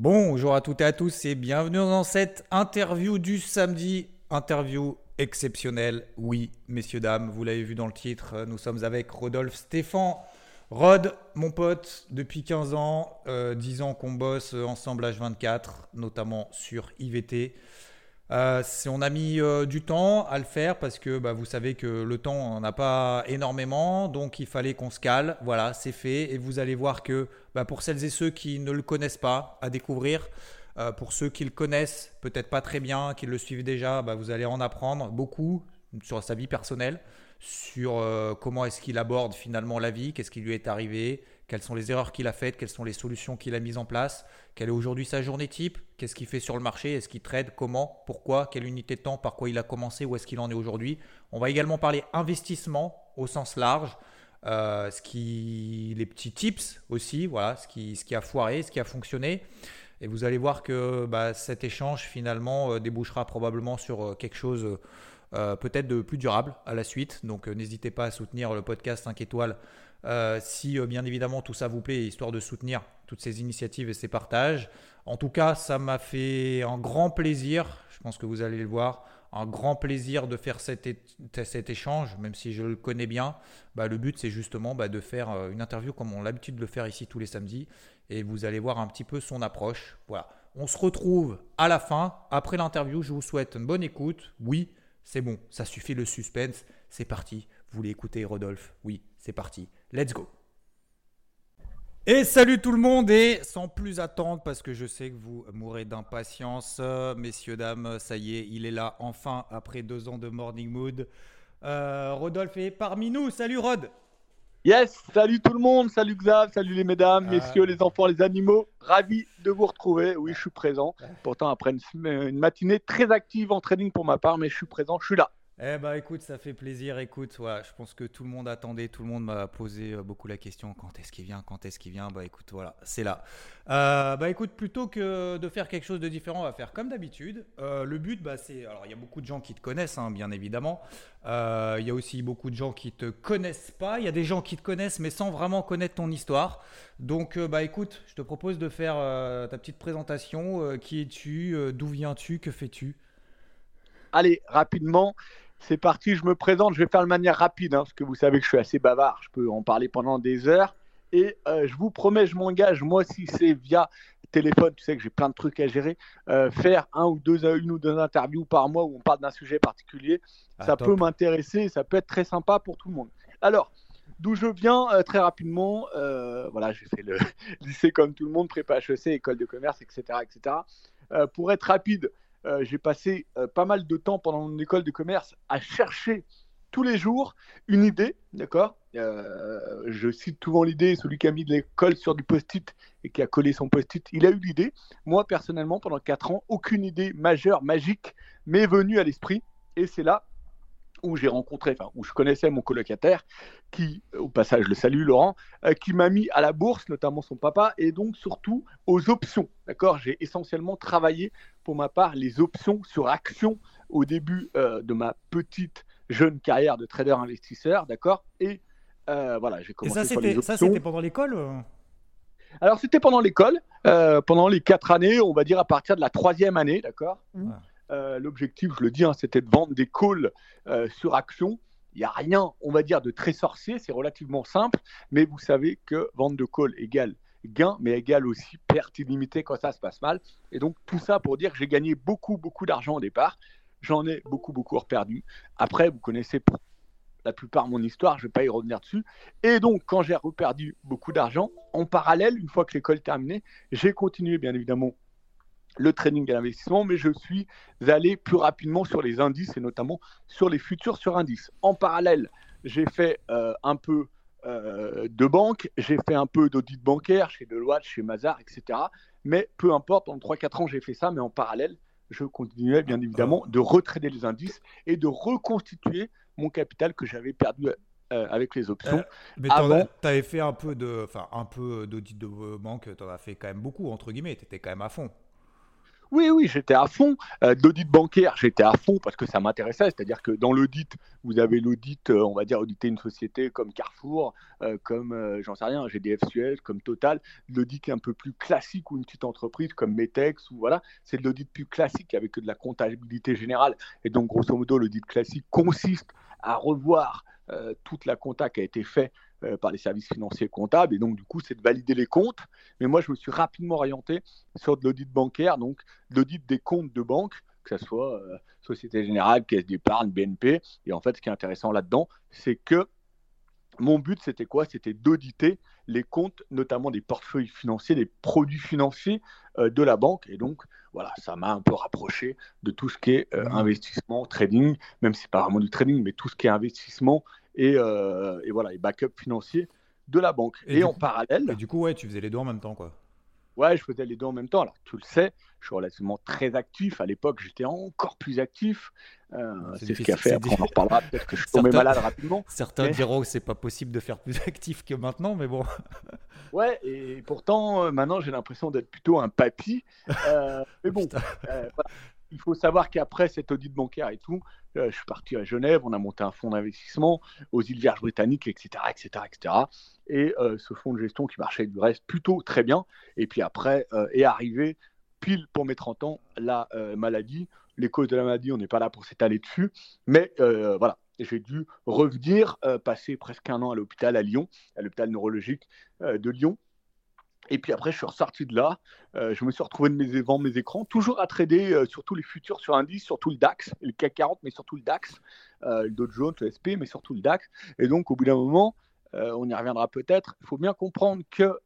Bonjour à toutes et à tous et bienvenue dans cette interview du samedi. Interview exceptionnelle, oui, messieurs, dames, vous l'avez vu dans le titre, nous sommes avec Rodolphe Stéphane. Rod, mon pote, depuis 15 ans, 10 euh, ans qu'on bosse ensemble H24, notamment sur IVT. Euh, on a mis euh, du temps à le faire parce que bah, vous savez que le temps on n'a pas énormément, donc il fallait qu'on se cale. Voilà, c'est fait. Et vous allez voir que bah, pour celles et ceux qui ne le connaissent pas, à découvrir, euh, pour ceux qui le connaissent, peut-être pas très bien, qui le suivent déjà, bah, vous allez en apprendre beaucoup sur sa vie personnelle, sur comment est-ce qu'il aborde finalement la vie, qu'est-ce qui lui est arrivé, quelles sont les erreurs qu'il a faites, quelles sont les solutions qu'il a mises en place, quelle est aujourd'hui sa journée type, qu'est-ce qu'il fait sur le marché, est-ce qu'il trade, comment, pourquoi, quelle unité de temps, par quoi il a commencé, où est-ce qu'il en est aujourd'hui? On va également parler investissement au sens large, euh, ce qui, les petits tips aussi, voilà, ce qui, ce qui a foiré, ce qui a fonctionné. Et vous allez voir que bah, cet échange finalement euh, débouchera probablement sur euh, quelque chose peut-être de plus durable à la suite. Donc n'hésitez pas à soutenir le podcast 5 étoiles euh, si euh, bien évidemment tout ça vous plaît, histoire de soutenir toutes ces initiatives et ces partages. En tout cas, ça m'a fait un grand plaisir, je pense que vous allez le voir, un grand plaisir de faire cet, échange, même si je le connais bien. Bah, le but, c'est justement bah, de faire euh, une interview comme on a l'habitude de le faire ici tous les samedis. Et vous allez voir un petit peu son approche. Voilà. On se retrouve à la fin, après l'interview. Je vous souhaite une bonne écoute. Oui, c'est bon, ça suffit le suspense. C'est parti. Vous voulez écouter Rodolphe Oui, c'est parti. Let's go. Et salut tout le monde et sans plus attendre parce que je sais que vous mourrez d'impatience, messieurs dames, ça y est, il est là enfin après deux ans de morning mood. Euh, Rodolphe est parmi nous. Salut Rod. Yes, salut tout le monde, salut Xav, salut les mesdames, euh. messieurs, les enfants, les animaux. Ravi de vous retrouver. Oui, je suis présent. Pourtant après une, une matinée très active en trading pour ma part, mais je suis présent, je suis là. Eh bah écoute, ça fait plaisir. Écoute, voilà, je pense que tout le monde attendait, tout le monde m'a posé euh, beaucoup la question quand est-ce qu'il vient, quand est-ce qu'il vient? Bah écoute, voilà, c'est là. Euh, bah écoute, plutôt que de faire quelque chose de différent, on va faire comme d'habitude. Euh, le but, bah c'est, alors il y a beaucoup de gens qui te connaissent, hein, bien évidemment. Il y a aussi beaucoup de gens qui te connaissent pas. Il y a des gens qui te connaissent mais sans vraiment connaître ton histoire. Donc bah écoute, je te propose de faire ta petite présentation. qui es-tu? D'où viens-tu? Que fais-tu? Allez, rapidement. C'est parti, je me présente, je vais faire de manière rapide, hein, parce que vous savez que je suis assez bavard, je peux en parler pendant des heures. Et euh, je vous promets, je m'engage, moi, si c'est via téléphone, tu sais que j'ai plein de trucs à gérer, euh, faire un ou deux, une ou deux interviews par mois où on parle d'un sujet particulier, ah, ça peut m'intéresser, ça peut être très sympa pour tout le monde. Alors, d'où je viens, euh, très rapidement, voilà, j'ai fait le lycée comme tout le monde, prépa HEC, école de commerce, etc. etc. pour être rapide, euh, j'ai passé euh, pas mal de temps pendant mon école de commerce à chercher tous les jours une idée, d'accord? Euh, Je cite souvent l'idée, celui qui a mis de l'école sur du post-it et qui a collé son post-it, il a eu l'idée. Moi, personnellement, pendant 4 ans, aucune idée majeure, magique m'est venue à l'esprit. Et c'est là où j'ai rencontré, enfin, où je connaissais mon colocataire, qui, au passage, le salue Laurent, euh, qui m'a mis à la bourse, notamment son papa, et donc surtout aux options. D'accord? J'ai essentiellement travaillé, pour ma part, les options sur actions au début euh, de ma petite jeune carrière de trader investisseur, d'accord? Et euh, voilà, j'ai commencé. Et ça, c'était pendant l'école alors, c'était pendant l'école, pendant les quatre années, on va dire à partir de la troisième année, d'accord? Euh, l'objectif, je le dis, hein, c'était de vendre des calls euh, sur action. Il n'y a rien, on va dire, de très sorcier, c'est relativement simple, mais vous savez que vente de calls égale gain, mais égale aussi perte illimitée quand ça se passe mal. Et donc tout ça pour dire que j'ai gagné beaucoup, beaucoup d'argent au départ. J'en ai beaucoup, beaucoup reperdu. Après, vous connaissez la plupart mon histoire, je ne vais pas y revenir dessus. Et donc, quand j'ai reperdu beaucoup d'argent, en parallèle, une fois que l'école terminée, j'ai continué, bien évidemment, le trading et l'investissement, mais je suis allé plus rapidement sur les indices et notamment sur les futurs sur indices. En parallèle, j'ai fait euh, un peu euh, de banque, j'ai fait un peu d'audit bancaire chez Deloitte, chez Mazar, etc. Mais peu importe, en 3-4 ans, j'ai fait ça, mais en parallèle, je continuais bien évidemment de retrader les indices et de reconstituer mon capital que j'avais perdu euh, avec les options. mais tu avais fait un peu de, enfin un peu d'audit de banque, tu en as fait quand même beaucoup entre guillemets, tu étais quand même à fond. Oui, oui, j'étais à fond. Euh, D'audit bancaire, j'étais à fond parce que ça m'intéressait. C'est-à-dire que dans l'audit, vous avez l'audit, euh, on va dire, auditer une société comme Carrefour, euh, comme, euh, j'en sais rien, GDF Suez, comme Total. L'audit un peu plus classique ou une petite entreprise comme Metex, ou voilà, c'est de l'audit plus classique avec de la comptabilité générale. Et donc, grosso modo, l'audit classique consiste à revoir toute la compta qui a été faite euh, par les services financiers comptables. Et donc, du coup, c'est de valider les comptes. Mais moi, je me suis rapidement orienté sur de l'audit bancaire, donc l'audit des comptes de banque, que ce soit euh, Société Générale, Caisse d'épargne, BNP. Et en fait, ce qui est intéressant là-dedans, c'est que mon but, c'était quoi? C'était d'auditer les comptes, notamment des portefeuilles financiers, des produits financiers euh, de la banque. Et donc, voilà, ça m'a un peu rapproché de tout ce qui est euh, investissement, trading, même si c'est pas vraiment du trading, mais tout ce qui est investissement et, euh, et voilà, et backup financier de la banque. Et en coup- parallèle, Et du coup, ouais, tu faisais les deux en même temps, quoi. ouais, je faisais les deux en même temps. Alors, tu le sais, je suis relativement très actif. À l'époque, j'étais encore plus actif. Euh, C'est ce qui a fait, après on en reparlera, peut-être que je suis tombé malade rapidement. Certains Mais- diront que c'est pas possible de faire plus actif que maintenant, mais bon. Ouais, et pourtant, euh, maintenant, j'ai l'impression d'être plutôt un papy. Euh, mais bon, voilà. Il faut savoir qu'après cet audit bancaire et tout, euh, je suis parti à Genève, on a monté un fonds d'investissement aux îles Vierges britanniques, etc., etc., etc. Et euh, ce fonds de gestion qui marchait du reste plutôt très bien. Et puis après euh, est arrivé, pile pour mes 30 ans, la maladie. Les causes de la maladie, on n'est pas là pour s'étaler dessus. Mais voilà, j'ai dû revenir, passer presque un an à l'hôpital à Lyon, à l'hôpital neurologique de Lyon. Et puis après, je suis ressorti de là. Euh, je me suis retrouvé devant mes écrans, toujours à trader euh, surtout les futurs sur indice, surtout le DAX, le CAC 40, mais surtout le DAX, euh, le Dow Jones, le SP, mais surtout le DAX. Et donc, au bout d'un moment, euh, on y reviendra peut-être, il faut bien comprendre que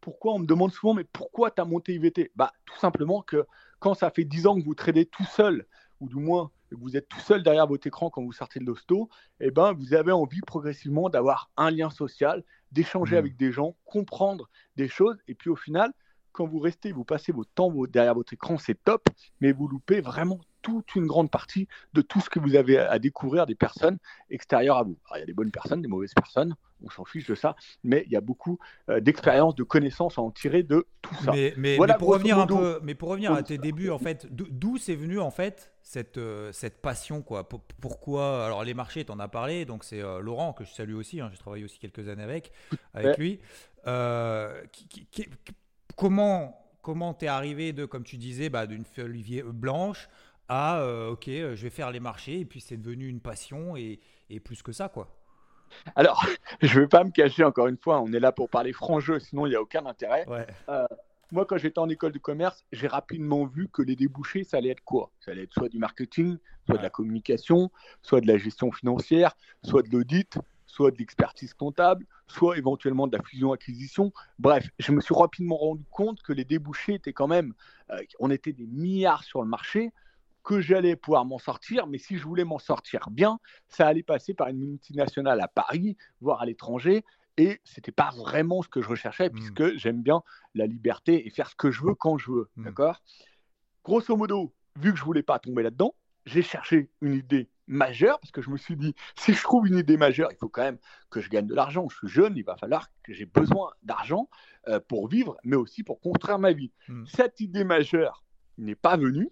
pourquoi on me demande souvent, mais pourquoi tu as monté IVT bah, Tout simplement que quand ça fait 10 ans que vous tradez tout seul, ou du moins que vous êtes tout seul derrière votre écran quand vous sortez de l'hosto, eh ben, vous avez envie progressivement d'avoir un lien social, d'échanger Mhm. avec des gens, comprendre des choses. Et puis au final, quand vous restez, vous passez votre temps derrière votre écran, c'est top, mais vous loupez vraiment toute une grande partie de tout ce que vous avez à découvrir des personnes extérieures à vous. Alors, il y a des bonnes personnes, des mauvaises personnes, on s'en fiche de ça, mais il y a beaucoup euh, d'expériences, de connaissances à en tirer de tout ça. Mais, mais, Voilà, mais pour revenir un peu, mais pour revenir à tes débuts, en fait, d'où- c'est venu en fait cette, euh, cette passion quoi? Pour- Pourquoi? Alors les marchés, t'en as parlé, donc c'est euh, Laurent que je salue aussi. hein, J'ai travaillé aussi quelques années avec avec lui. Qui- qui- qui- comment comment t'es arrivé de, comme tu disais, bah, d'une feuille blanche à euh, ok, euh, je vais faire les marchés et puis c'est devenu une passion et, et plus que ça quoi. Alors, je ne vais pas me cacher encore une fois, on est là pour parler franc jeu, sinon il n'y a aucun intérêt. Ouais. Moi, quand j'étais en école de commerce, j'ai rapidement vu que les débouchés, ça allait être quoi? Ça allait être soit du marketing, soit de la communication, soit de la gestion financière, soit de l'audit, soit de l'expertise comptable, soit éventuellement de la fusion-acquisition. Bref, je me suis rapidement rendu compte que les débouchés étaient quand même, euh, on était des milliards sur le marché, que j'allais pouvoir m'en sortir, mais si je voulais m'en sortir bien, ça allait passer par une multinationale à Paris, voire à l'étranger, et c'était pas vraiment ce que je recherchais, Mm. puisque j'aime bien la liberté et faire ce que je veux quand je veux. Mm. D'accord? Grosso modo, vu que je voulais pas tomber là-dedans, j'ai cherché une idée majeure parce que je me suis dit si je trouve une idée majeure, il faut quand même que je gagne de l'argent. Je suis jeune, il va falloir que j'ai besoin d'argent euh, pour vivre, mais aussi pour construire ma vie. Mm. Cette idée majeure n'est pas venue,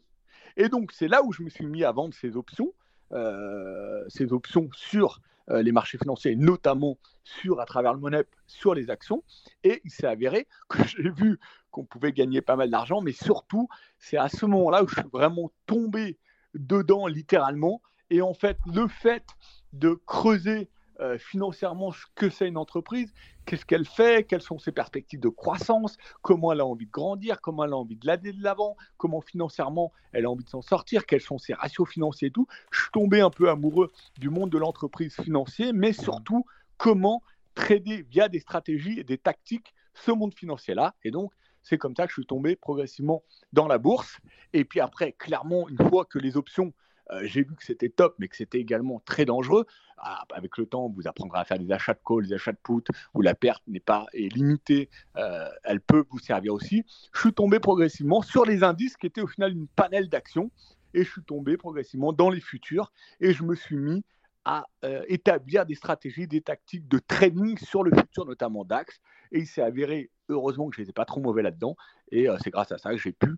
et donc c'est là où je me suis mis à vendre ces options, euh, ces options sur euh, les marchés financiers, notamment sur à travers le Monep, sur les actions. Et il s'est avéré que j'ai vu qu'on pouvait gagner pas mal d'argent, mais surtout, c'est à ce moment-là où je suis vraiment tombé dedans littéralement. Et en fait, le fait de creuser euh, financièrement ce que c'est une entreprise, qu'est-ce qu'elle fait, quelles sont ses perspectives de croissance, comment elle a envie de grandir, comment elle a envie de l'aider de l'avant, comment financièrement elle a envie de s'en sortir, quels sont ses ratios financiers et tout. Je suis tombé un peu amoureux du monde de l'entreprise financier, mais surtout comment trader via des stratégies et des tactiques ce monde financier-là. Et donc, c'est comme ça que je suis tombé progressivement dans la bourse. Et puis après, clairement, une fois que les options, j'ai vu que c'était top, mais que c'était également très dangereux, ah, avec le temps, vous apprendrez à faire des achats de call, des achats de put, où la perte n'est pas est limitée, euh, elle peut vous servir aussi. Je suis tombé progressivement sur les indices qui étaient au final une panel d'actions, et je suis tombé progressivement dans les futurs, et je me suis mis à euh, établir des stratégies, des tactiques de trading sur le futur, notamment DAX. Et il s'est avéré heureusement que je n'étais pas trop mauvais là-dedans. Et c'est grâce à ça que j'ai pu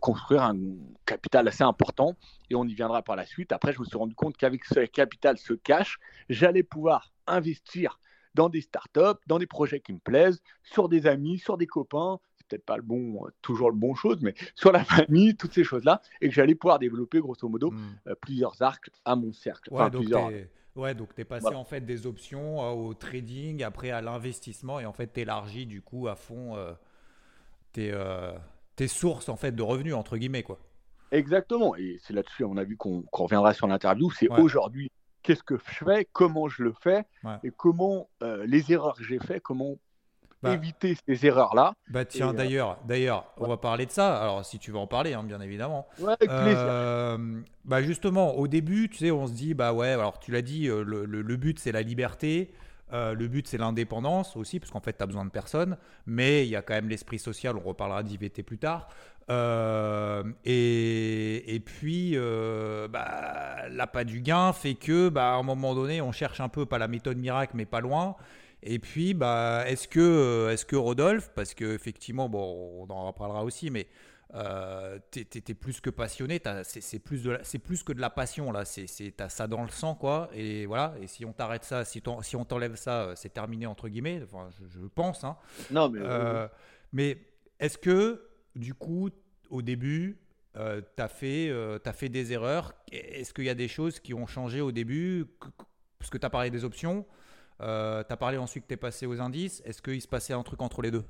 construire un capital assez important. Et on y viendra par la suite. Après, je me suis rendu compte qu'avec ce capital, ce cash, j'allais pouvoir investir dans des startups, dans des projets qui me plaisent, sur des amis, sur des copains, peut-être pas le bon, toujours le bon chose, mais sur la famille, toutes ces choses-là, et que j'allais pouvoir développer grosso modo hmm. euh, plusieurs arcs à mon cercle. Ouais, donc plusieurs... Tu es passé en fait des options euh, au trading, après à l'investissement, et en fait tu élargis du coup à fond euh, tes, tes, sources en fait de revenus, entre guillemets. quoi. Exactement, et c'est là-dessus, on a vu qu'on reviendra sur l'interview, c'est aujourd'hui qu'est-ce que je fais, comment je le fais, et comment euh, les erreurs que j'ai faites, comment bah. éviter ces erreurs-là. Bah tiens, euh, d'ailleurs, d'ailleurs, on va parler de ça. Alors, si tu veux en parler, hein, bien évidemment. Ouais, avec plaisir. Euh, bah justement, au début, tu sais, on se dit, bah ouais, alors tu l'as dit, le, le, but c'est la liberté. le but, c'est l'indépendance aussi, parce qu'en fait, tu as besoin de personne. Mais il y a quand même l'esprit social, on reparlera d'IVT plus tard. Euh, et, et, puis, euh, bah, l'appât du gain fait que, bah, à un moment donné, on cherche un peu, pas la méthode miracle, mais pas loin. Et puis, bah, est-ce que, est que Rodolphe, parce qu'effectivement, bon, on en reparlera aussi, mais euh, tu es, plus que passionné, c'est plus, plus que de la passion, là, c'est as ça dans le sang, quoi. Et voilà, et si on t'arrête ça, si, si on t'enlève ça, c'est terminé, entre guillemets, enfin, je, pense. Hein. Non, mais. Euh, mais est-ce que du coup, au début, euh, tu as, euh, as, fait des erreurs? Est-ce qu'il y a des choses qui ont changé au début? Parce que tu as parlé des options. Euh, tu as parlé ensuite que tu es passé aux indices. Est-ce qu'il se passait un truc entre les deux?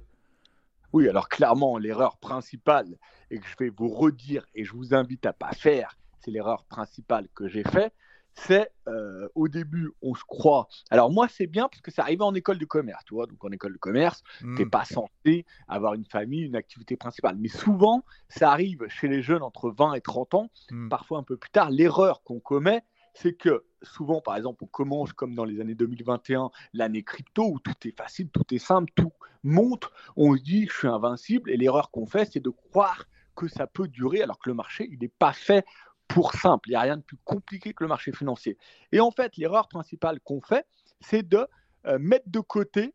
Oui, alors clairement, l'erreur principale, et que je vais vous redire, et je vous invite à pas faire, c'est l'erreur principale que j'ai faite, c'est euh, au début, on se croit. Alors moi, c'est bien parce que ça arrivait en école de commerce, tu vois. Donc en école de commerce, tu n'es hmm. pas censé avoir une famille, une activité principale. Mais souvent, ça arrive chez les jeunes entre 20 et 30 ans, hmm. parfois un peu plus tard. L'erreur qu'on commet, c'est que souvent, par exemple, on commence comme dans les années 2021, l'année crypto, où tout est facile, tout est simple, tout monte. On se dit, je suis invincible. Et l'erreur qu'on fait, c'est de croire que ça peut durer alors que le marché, il n'est pas fait pour simple. Il n'y a rien de plus compliqué que le marché financier. Et en fait, l'erreur principale qu'on fait, c'est de euh, mettre de côté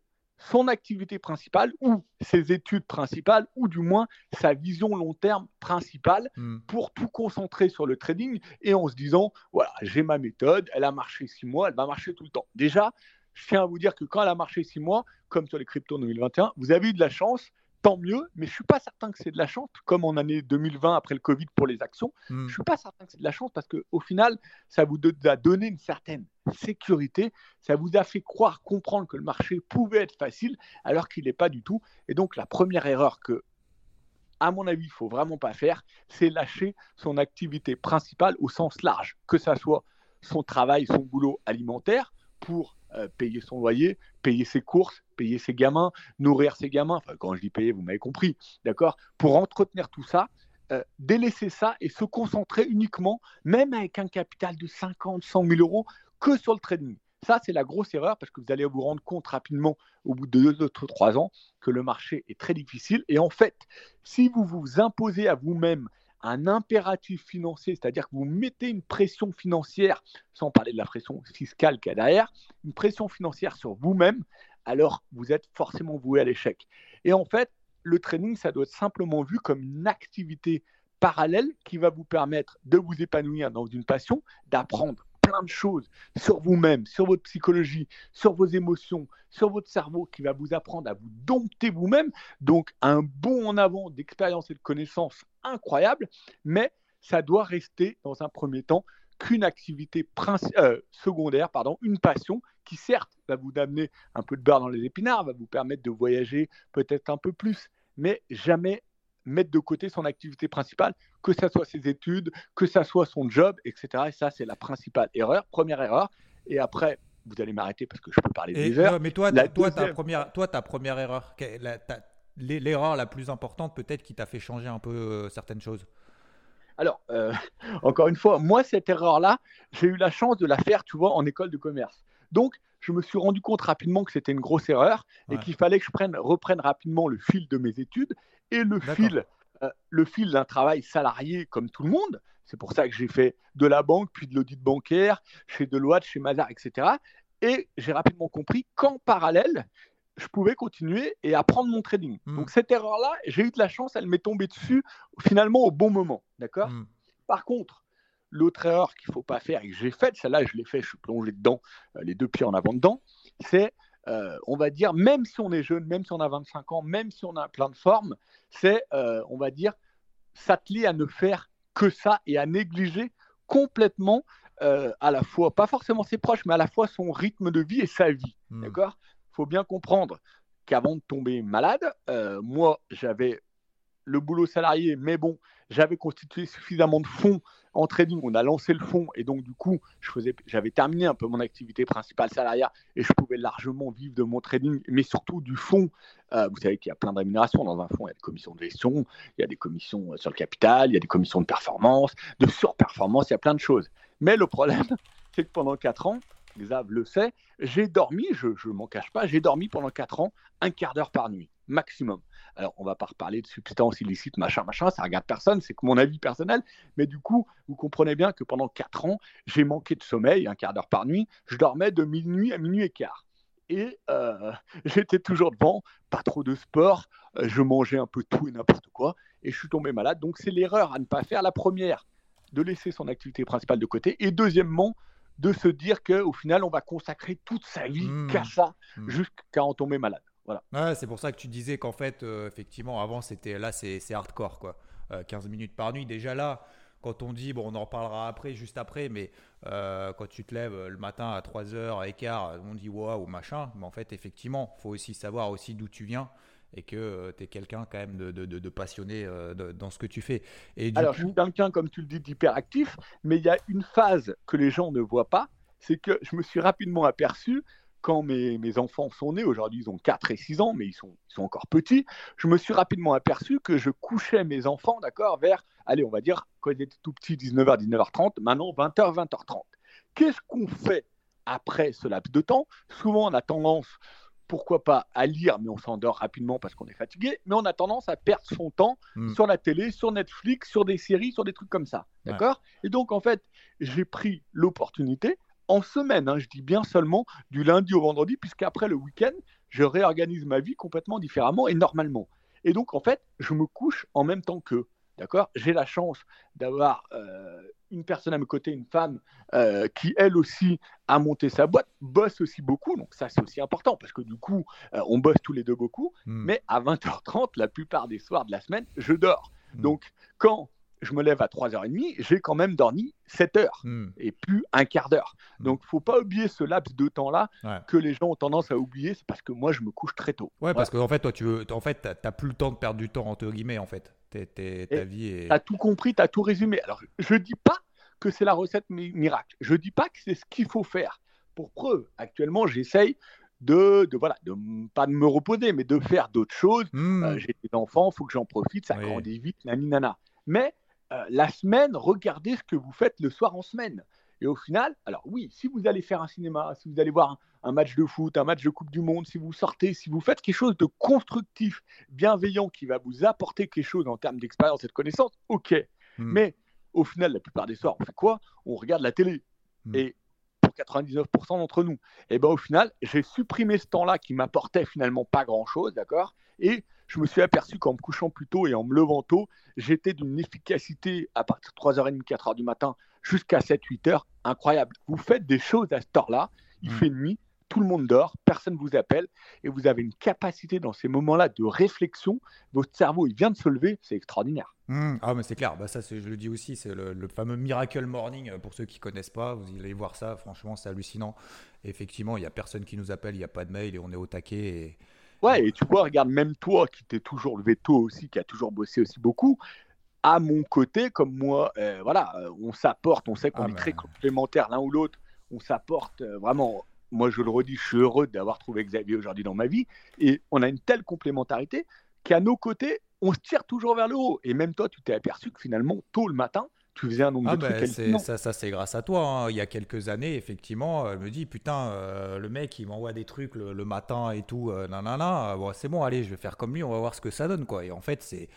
son activité principale ou ses études principales ou du moins sa vision long terme principale hmm. pour tout concentrer sur le trading et en se disant voilà j'ai ma méthode elle a marché six mois elle va marcher tout le temps déjà je tiens à vous dire que quand elle a marché six mois comme sur les cryptos 2021 vous avez eu de la chance tant mieux, mais je suis pas certain que c'est de la chance, comme en année 2020 après le Covid pour les actions. Je hmm. Je suis pas certain que c'est de la chance parce qu'au final, ça vous a donné une certaine sécurité, ça vous a fait croire, comprendre que le marché pouvait être facile alors qu'il n'est pas du tout. Et donc la première erreur que, à mon avis, il faut vraiment pas faire, c'est lâcher son activité principale au sens large, que ça soit son travail, son boulot alimentaire pour euh, payer son loyer, payer ses courses, payer ses gamins, nourrir ses gamins. Enfin, quand je dis payer, vous m'avez compris, d'accord? Pour entretenir tout ça, euh, délaisser ça et se concentrer uniquement, même avec un capital de 50, 100 000 euros, que sur le trading. Ça, c'est la grosse erreur parce que vous allez vous rendre compte rapidement, au bout de deux ou trois ans, que le marché est très difficile. Et en fait, si vous vous imposez à vous-même un impératif financier, c'est-à-dire que vous mettez une pression financière, sans parler de la pression fiscale qu'il y a derrière, une pression financière sur vous-même, alors vous êtes forcément voué à l'échec. Et en fait, le training, ça doit être simplement vu comme une activité parallèle qui va vous permettre de vous épanouir dans une passion, d'apprendre plein de choses sur vous-même, sur votre psychologie, sur vos émotions, sur votre cerveau, qui va vous apprendre à vous dompter vous-même. Donc un bond en avant d'expérience et de connaissances incroyable, mais ça doit rester dans un premier temps qu'une activité euh, secondaire, pardon, une passion qui certes va vous amener un peu de beurre dans les épinards, va vous permettre de voyager peut-être un peu plus, mais jamais mettre de côté son activité principale, que ce soit ses études, que ce soit son job, etc. Et ça, c'est la principale erreur, première erreur. Et après, vous allez m'arrêter parce que je peux parler des heures. mais toi, toi, ta première, toi, ta première erreur, l'erreur la plus importante peut-être qui t'a fait changer un peu euh, certaines choses? Alors, euh, encore une fois, moi, cette erreur-là, j'ai eu la chance de la faire, tu vois, en école de commerce. Donc, je me suis rendu compte rapidement que c'était une grosse erreur et qu'il fallait que je prenne, reprenne rapidement le fil de mes études et le fil, euh, le fil d'un travail salarié comme tout le monde. C'est pour ça que j'ai fait de la banque, puis de l'audit bancaire, chez Deloitte, chez Mazar, etc. Et j'ai rapidement compris qu'en parallèle, je pouvais continuer et apprendre mon trading. Hmm. Donc cette erreur-là, j'ai eu de la chance, elle m'est tombée dessus finalement au bon moment. D'accord Hmm. Par contre, l'autre erreur qu'il ne faut pas faire et que j'ai faite, celle-là, je l'ai fait, je suis plongé dedans, euh, les deux pieds en avant dedans, c'est, euh, on va dire, même si on est jeune, même si on a 25 ans, même si on a plein de formes, c'est, euh, on va dire, s'atteler à ne faire que ça et à négliger complètement euh, à la fois, pas forcément ses proches, mais à la fois son rythme de vie et sa vie. Hmm. D'accord faut bien comprendre qu'avant de tomber malade, euh, moi, j'avais le boulot salarié, mais bon, j'avais constitué suffisamment de fonds en trading. On a lancé le fonds et donc, du coup, j'avais terminé un peu mon activité principale salariale et je pouvais largement vivre de mon trading, mais surtout du fonds. Euh, vous savez qu'il y a plein de rémunérations dans un fonds. Il y a des commissions de gestion, il y a des commissions euh, sur le capital, il y a des commissions de performance, de surperformance, il y a plein de choses. Mais le problème, c'est que pendant 4 ans, Xav le sait, j'ai dormi, je ne m'en cache pas, j'ai dormi pendant 4 ans un quart d'heure par nuit, maximum. Alors, on va pas reparler de substances illicites, machin, machin, ça regarde personne, c'est que mon avis personnel. Mais du coup, vous comprenez bien que pendant 4 ans, j'ai manqué de sommeil, un quart d'heure par nuit. Je dormais de minuit à minuit et quart. Et euh, j'étais toujours devant, pas trop de sport, euh, je mangeais un peu tout et n'importe quoi, et je suis tombé malade. Donc, c'est l'erreur à ne pas faire. La première, de laisser son activité principale de côté. Et deuxièmement, de se dire qu'au final, on va consacrer toute sa vie Mmh. qu'à ça, Mmh. jusqu'à en tomber malade. Voilà. Ouais, c'est pour ça que tu disais qu'en fait, euh, effectivement, avant, c'était là, c'est c'est hardcore, quoi. Euh, 15 minutes par nuit. Déjà là, quand on dit, bon, on en reparlera après, juste après, mais euh, quand tu te lèves euh, le matin à 3h15, on dit waouh, machin. Mais en fait, effectivement, faut aussi savoir aussi d'où tu viens et que tu es quelqu'un quand même de, de- de- de passionné euh, dans ce que tu fais. Et du Alors, je suis quelqu'un, comme tu le dis, d'hyperactif, mais il y a une phase que les gens ne voient pas, c'est que je me suis rapidement aperçu, quand mes, mes enfants sont nés, aujourd'hui ils ont 4 et 6 ans, mais ils sont, ils sont encore petits, je me suis rapidement aperçu que je couchais mes enfants, d'accord, vers, allez, on va dire, quand ils étaient tout petits, 19h, 19h30, maintenant 20h, 20h30. Qu'est-ce qu'on fait après ce laps de temps? Souvent, on a tendance, pourquoi pas, à lire, mais on s'endort rapidement parce qu'on est fatigué, mais on a tendance à perdre son temps Hmm. sur la télé, sur Netflix, sur des séries, sur des trucs comme ça. Ouais. D'accord? Et donc, en fait, j'ai pris l'opportunité en semaine, hein, je dis bien seulement du lundi au vendredi, puisqu'après le week-end, je réorganise ma vie complètement différemment et normalement. Et donc, en fait, je me couche en même temps qu'eux. D'accord? J'ai la chance d'avoir euh, une personne à mes côtés, une femme euh, qui, elle aussi, a monté sa boîte, bosse aussi beaucoup. Donc, ça, c'est aussi important parce que du coup, euh, on bosse tous les deux beaucoup. hmm, Mais à 20h30, la plupart des soirs de la semaine, je dors. hmm, Donc, quand je me lève à 3h30, j'ai quand même dormi 7 heures hmm, et plus un quart d'heure. Mm. Donc, faut pas oublier ce laps de temps-là Ouais. que les gens ont tendance à oublier. C'est parce que moi, je me couche très tôt. Ouais, parce qu'en fait, toi, tu veux, en fait, t'as- t'as plus le temps de perdre du temps entre guillemets, en fait. T'es- ta vie est. Tu as tout compris, tu as tout résumé. Alors, je dis pas que c'est la recette mi- miracle. Je dis pas que c'est ce qu'il faut faire. Pour preuve, actuellement, j'essaye de, de, voilà, de pas de me reposer, mais de faire d'autres choses. Hmm, Euh, j'ai des enfants, il faut que j'en profite, ça Oui. grandit vite, nani nana. Mais euh, la semaine, regardez ce que vous faites le soir en semaine. Et au final, alors oui, si vous allez faire un cinéma, si vous allez voir un, un match de foot, un match de Coupe du Monde, si vous sortez, si vous faites quelque chose de constructif, bienveillant, qui va vous apporter quelque chose en termes d'expérience et de connaissances, ok. hmm, Mais au final, la plupart des soirs, on fait quoi? On regarde la télé. Mm. Et pour 99% d'entre nous, et ben au final, j'ai supprimé ce temps-là qui m'apportait finalement pas grand-chose, d'accord? Et je me suis aperçu qu'en me couchant plus tôt et en me levant tôt, j'étais d'une efficacité à partir de 3h30, 4h du matin jusqu'à 7-8 heures incroyable. Vous faites des choses à cette heure-là, il Mm. fait nuit, tout le monde dort, personne ne vous appelle, et vous avez une capacité dans ces moments-là de réflexion. Votre cerveau, il vient de se lever, c'est extraordinaire. Hmm, Ah, mais c'est clair, bah, ça, je le dis aussi, c'est le, le fameux Miracle Morning. euh, Pour ceux qui connaissent pas, vous allez voir ça, franchement, c'est hallucinant. Effectivement, il n'y a personne qui nous appelle, il n'y a pas de mail et on est au taquet. Et... Ouais, et tu vois, regarde, même toi qui t'es toujours levé tôt aussi, qui a toujours bossé aussi beaucoup, à mon côté, comme moi, euh, voilà, euh, on s'apporte, on sait qu'on Ah, est mais- très complémentaires l'un ou l'autre, on s'apporte euh, vraiment. Moi, je le redis, je suis heureux d'avoir trouvé Xavier aujourd'hui dans ma vie, et on a une telle complémentarité qu'à nos côtés, on se tire toujours vers le haut. Et même toi, tu t'es aperçu que finalement, tôt le matin, tu faisais un nombre Ah, de bah, trucs ça, ça c'est grâce à toi. hein. Il y a quelques années, effectivement, elle me dit Putain, euh, le mec, il m'envoie des trucs le, le matin et tout, euh, nanana. Bon, c'est bon, allez, je vais faire comme lui, on va voir ce que ça donne. quoi. Et en fait, c'est.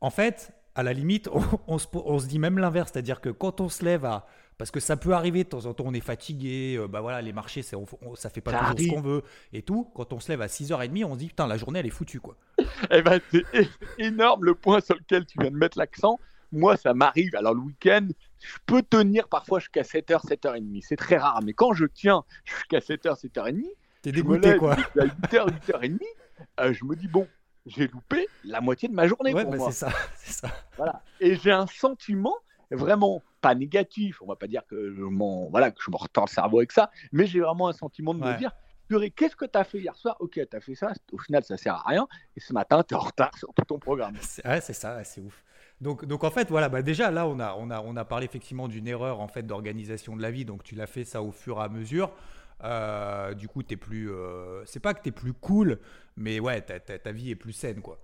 En fait, à la limite, on, se, dit même l'inverse, c'est-à-dire que quand on se lève à. Parce que ça peut arriver, de temps en temps, on est fatigué, euh, bah voilà, les marchés, ça, ça fait pas toujours ce qu'on veut et tout. Quand on se lève à 6h30, on se dit, putain, la journée, elle est foutue, quoi. eh ben, c'est énorme le point sur lequel tu viens de mettre l'accent. Moi, ça m'arrive. Alors, le week-end, je peux tenir parfois jusqu'à 7h, 7h30. C'est très rare. Mais quand je tiens jusqu'à 7h, 7h30, T'es dégoûté, quoi. À 8h, 8h30, euh, je me dis, bon, j'ai loupé la moitié de ma journée ouais, pour bah, C'est ça, c'est ça. Voilà. Et j'ai un sentiment vraiment pas négatif. On va pas dire que je m'en voilà que je me retends le cerveau avec ça, mais j'ai vraiment un sentiment de me dire qu'est-ce que tu as fait hier soir? Ok, tu as fait ça, au final ça sert à rien, et ce matin tu es en retard sur tout ton programme. Ouais, c'est ça, c'est ouf. Donc, donc en fait, voilà, bah déjà là, on a, on, a, on a parlé effectivement d'une erreur en fait d'organisation de la vie, donc tu l'as fait ça au fur et à mesure. Euh, du coup, t'es plus. Euh, c'est pas que tu es plus cool, mais ouais, ta, ta, vie est plus saine, quoi.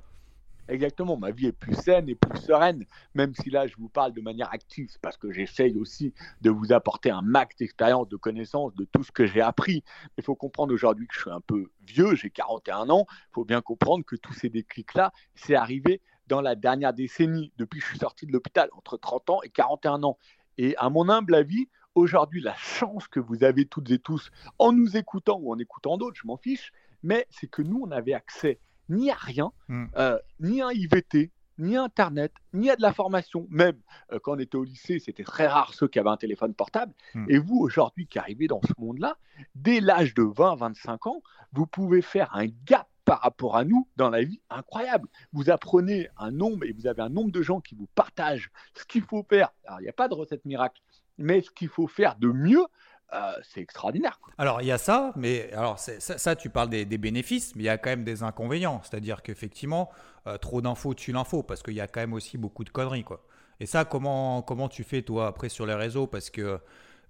Exactement, ma vie est plus saine et plus sereine, même si là je vous parle de manière active, parce que j'essaye aussi de vous apporter un max d'expérience, de connaissances, de tout ce que j'ai appris. Il faut comprendre aujourd'hui que je suis un peu vieux, j'ai 41 ans, il faut bien comprendre que tous ces déclics-là, c'est arrivé dans la dernière décennie, depuis que je suis sorti de l'hôpital, entre 30 ans et 41 ans. Et à mon humble avis, aujourd'hui, la chance que vous avez toutes et tous en nous écoutant ou en écoutant d'autres, je m'en fiche, mais c'est que nous, on avait accès ni à rien, hmm. euh, ni à un IVT, ni à Internet, ni à de la formation. Même euh, quand on était au lycée, c'était très rare ceux qui avaient un téléphone portable. Hmm. Et vous, aujourd'hui, qui arrivez dans ce monde-là, dès l'âge de 20-25 ans, vous pouvez faire un gap par rapport à nous dans la vie incroyable. Vous apprenez un nombre et vous avez un nombre de gens qui vous partagent ce qu'il faut faire. Alors, il n'y a pas de recette miracle, mais ce qu'il faut faire de mieux, euh, c'est extraordinaire. Alors il y a ça, mais alors ça, tu parles des, bénéfices, mais il y a quand même des inconvénients. C'est-à-dire qu'effectivement, euh, trop d'infos tue l'info, parce qu'il y a quand même aussi beaucoup de conneries. Quoi. Et ça, comment, comment tu fais toi après sur les réseaux? Parce que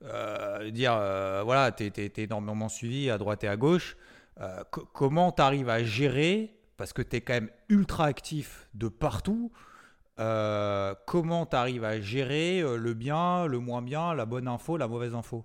euh, dire, voilà, tu es, énormément suivi à droite et à gauche. Comment tu arrives à gérer Parce que tu es quand même ultra actif de partout. Euh, comment tu arrives à gérer euh, le bien, le moins bien, la bonne info, la mauvaise info?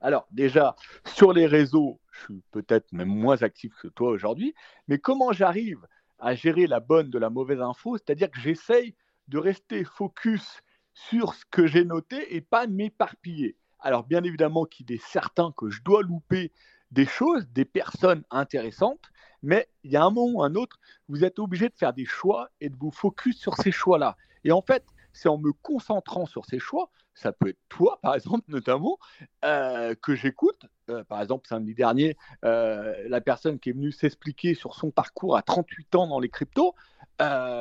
Alors déjà, sur les réseaux, je suis peut-être même moins actif que toi aujourd'hui, mais comment j'arrive à gérer la bonne de la mauvaise info? C'est-à-dire que j'essaye de rester focus sur ce que j'ai noté et pas m'éparpiller. Alors bien évidemment qu'il est certain que je dois louper des choses, des personnes intéressantes, mais il y a un moment ou un autre, vous êtes obligé de faire des choix et de vous focus sur ces choix-là. Et en fait, c'est en me concentrant sur ces choix, ça peut être toi par exemple notamment, euh, que j'écoute. Euh, par exemple, samedi dernier, euh, la personne qui est venue s'expliquer sur son parcours à 38 ans dans les cryptos,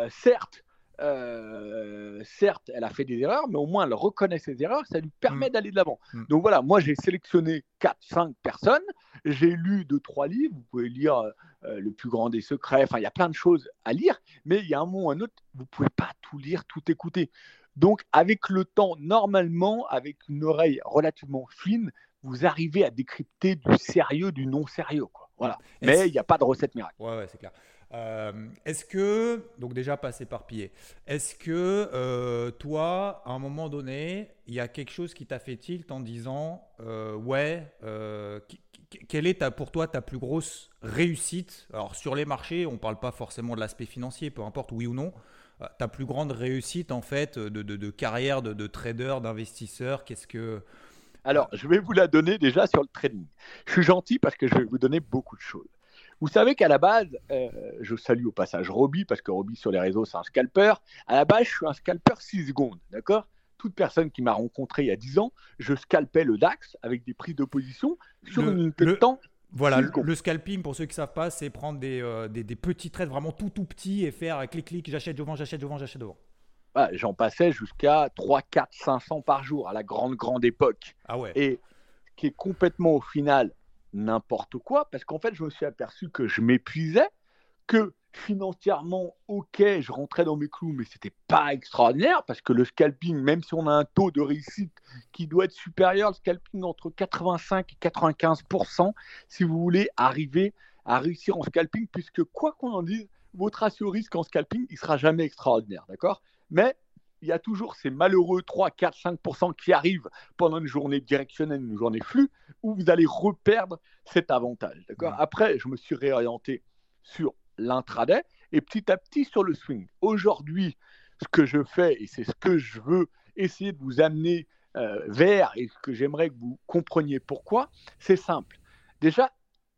certes, euh, certes, elle a fait des erreurs, mais au moins elle reconnaît ses erreurs, ça lui permet mm. d'aller de l'avant. Mm. Donc voilà, moi j'ai sélectionné 4-5 personnes, j'ai lu 2-3 livres, vous pouvez lire euh, Le plus grand des secrets, enfin il y a plein de choses à lire, mais il y a un moment ou un autre, vous ne pouvez pas tout lire, tout écouter. Donc avec le temps, normalement, avec une oreille relativement fine, vous arrivez à décrypter du sérieux, du non-sérieux. Voilà. Mais il n'y a pas de recette miracle. Ouais, ouais c'est clair. Euh, est-ce que, donc déjà pas s'éparpiller, est-ce que euh, toi, à un moment donné, il y a quelque chose qui t'a fait tilt en disant, euh, ouais, quelle est ta, pour toi ta plus grosse réussite? Alors sur les marchés, on ne parle pas forcément de l'aspect financier, peu importe oui ou non. Ta plus grande réussite en fait de, de, carrière de, de trader, d'investisseur, qu'est-ce que... Alors, je vais vous la donner déjà sur le trading. Je suis gentil parce que je vais vous donner beaucoup de choses. Vous savez qu'à la base, euh, je salue au passage Roby, parce que Roby sur les réseaux, c'est un scalper. À la base, je suis un scalper 6 secondes, d'accord? Toute personne qui m'a rencontré il y a 10 ans, je scalpais le DAX avec des prises de position sur une unité de temps. Voilà, le, scalping, pour ceux qui ne savent pas, c'est prendre euh, des, des, petits traits vraiment tout tout petits et faire clic-clic, j'achète devant, j'achète devant, j'achète devant. J'en passais jusqu'à 3, 4, 500 par jour à la grande, grande époque. Ah ouais. Et qui est complètement au final n'importe quoi, parce qu'en fait, je me suis aperçu que je m'épuisais, que financièrement, ok, je rentrais dans mes clous, mais c'était pas extraordinaire, parce que le scalping, même si on a un taux de réussite qui doit être supérieur, le scalping entre 85 et 95% si vous voulez arriver à réussir en scalping, puisque quoi qu'on en dise, votre ratio risque en scalping, il sera jamais extraordinaire, d'accord? Mais il y a toujours ces malheureux 3, 4, 5% qui arrivent pendant une journée directionnelle, une journée flux, où vous allez reperdre cet avantage. D'accord? Après, je me suis réorienté sur l'intraday et petit à petit sur le swing. Aujourd'hui, ce que je fais et c'est ce que je veux essayer de vous amener euh, vers et que j'aimerais que vous compreniez pourquoi, c'est simple. Déjà,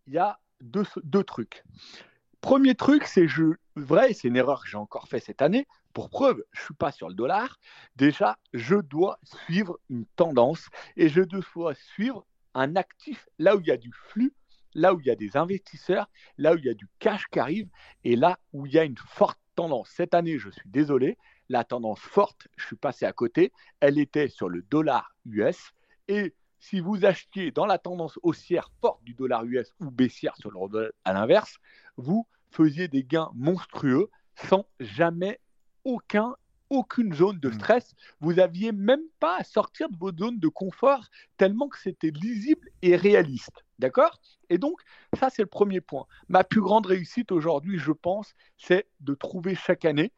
il y a deux, deux trucs. Premier truc, c'est je, vrai, c'est une erreur que j'ai encore fait cette année. Pour preuve, je ne suis pas sur le dollar. Déjà, je dois suivre une tendance et je dois suivre un actif là où il y a du flux, là où il y a des investisseurs, là où il y a du cash qui arrive et là où il y a une forte tendance. Cette année, je suis désolé, la tendance forte, je suis passé à côté, elle était sur le dollar US et si vous achetiez dans la tendance haussière forte du dollar US ou baissière à l'inverse, vous faisiez des gains monstrueux sans jamais aucun aucune zone de hmm. stress. Vous n'aviez même pas à sortir de vos zones de confort tellement que c'était lisible et réaliste. D'accord? Et donc, ça, c'est le premier point. Ma plus grande réussite aujourd'hui, je pense, c'est de trouver chaque année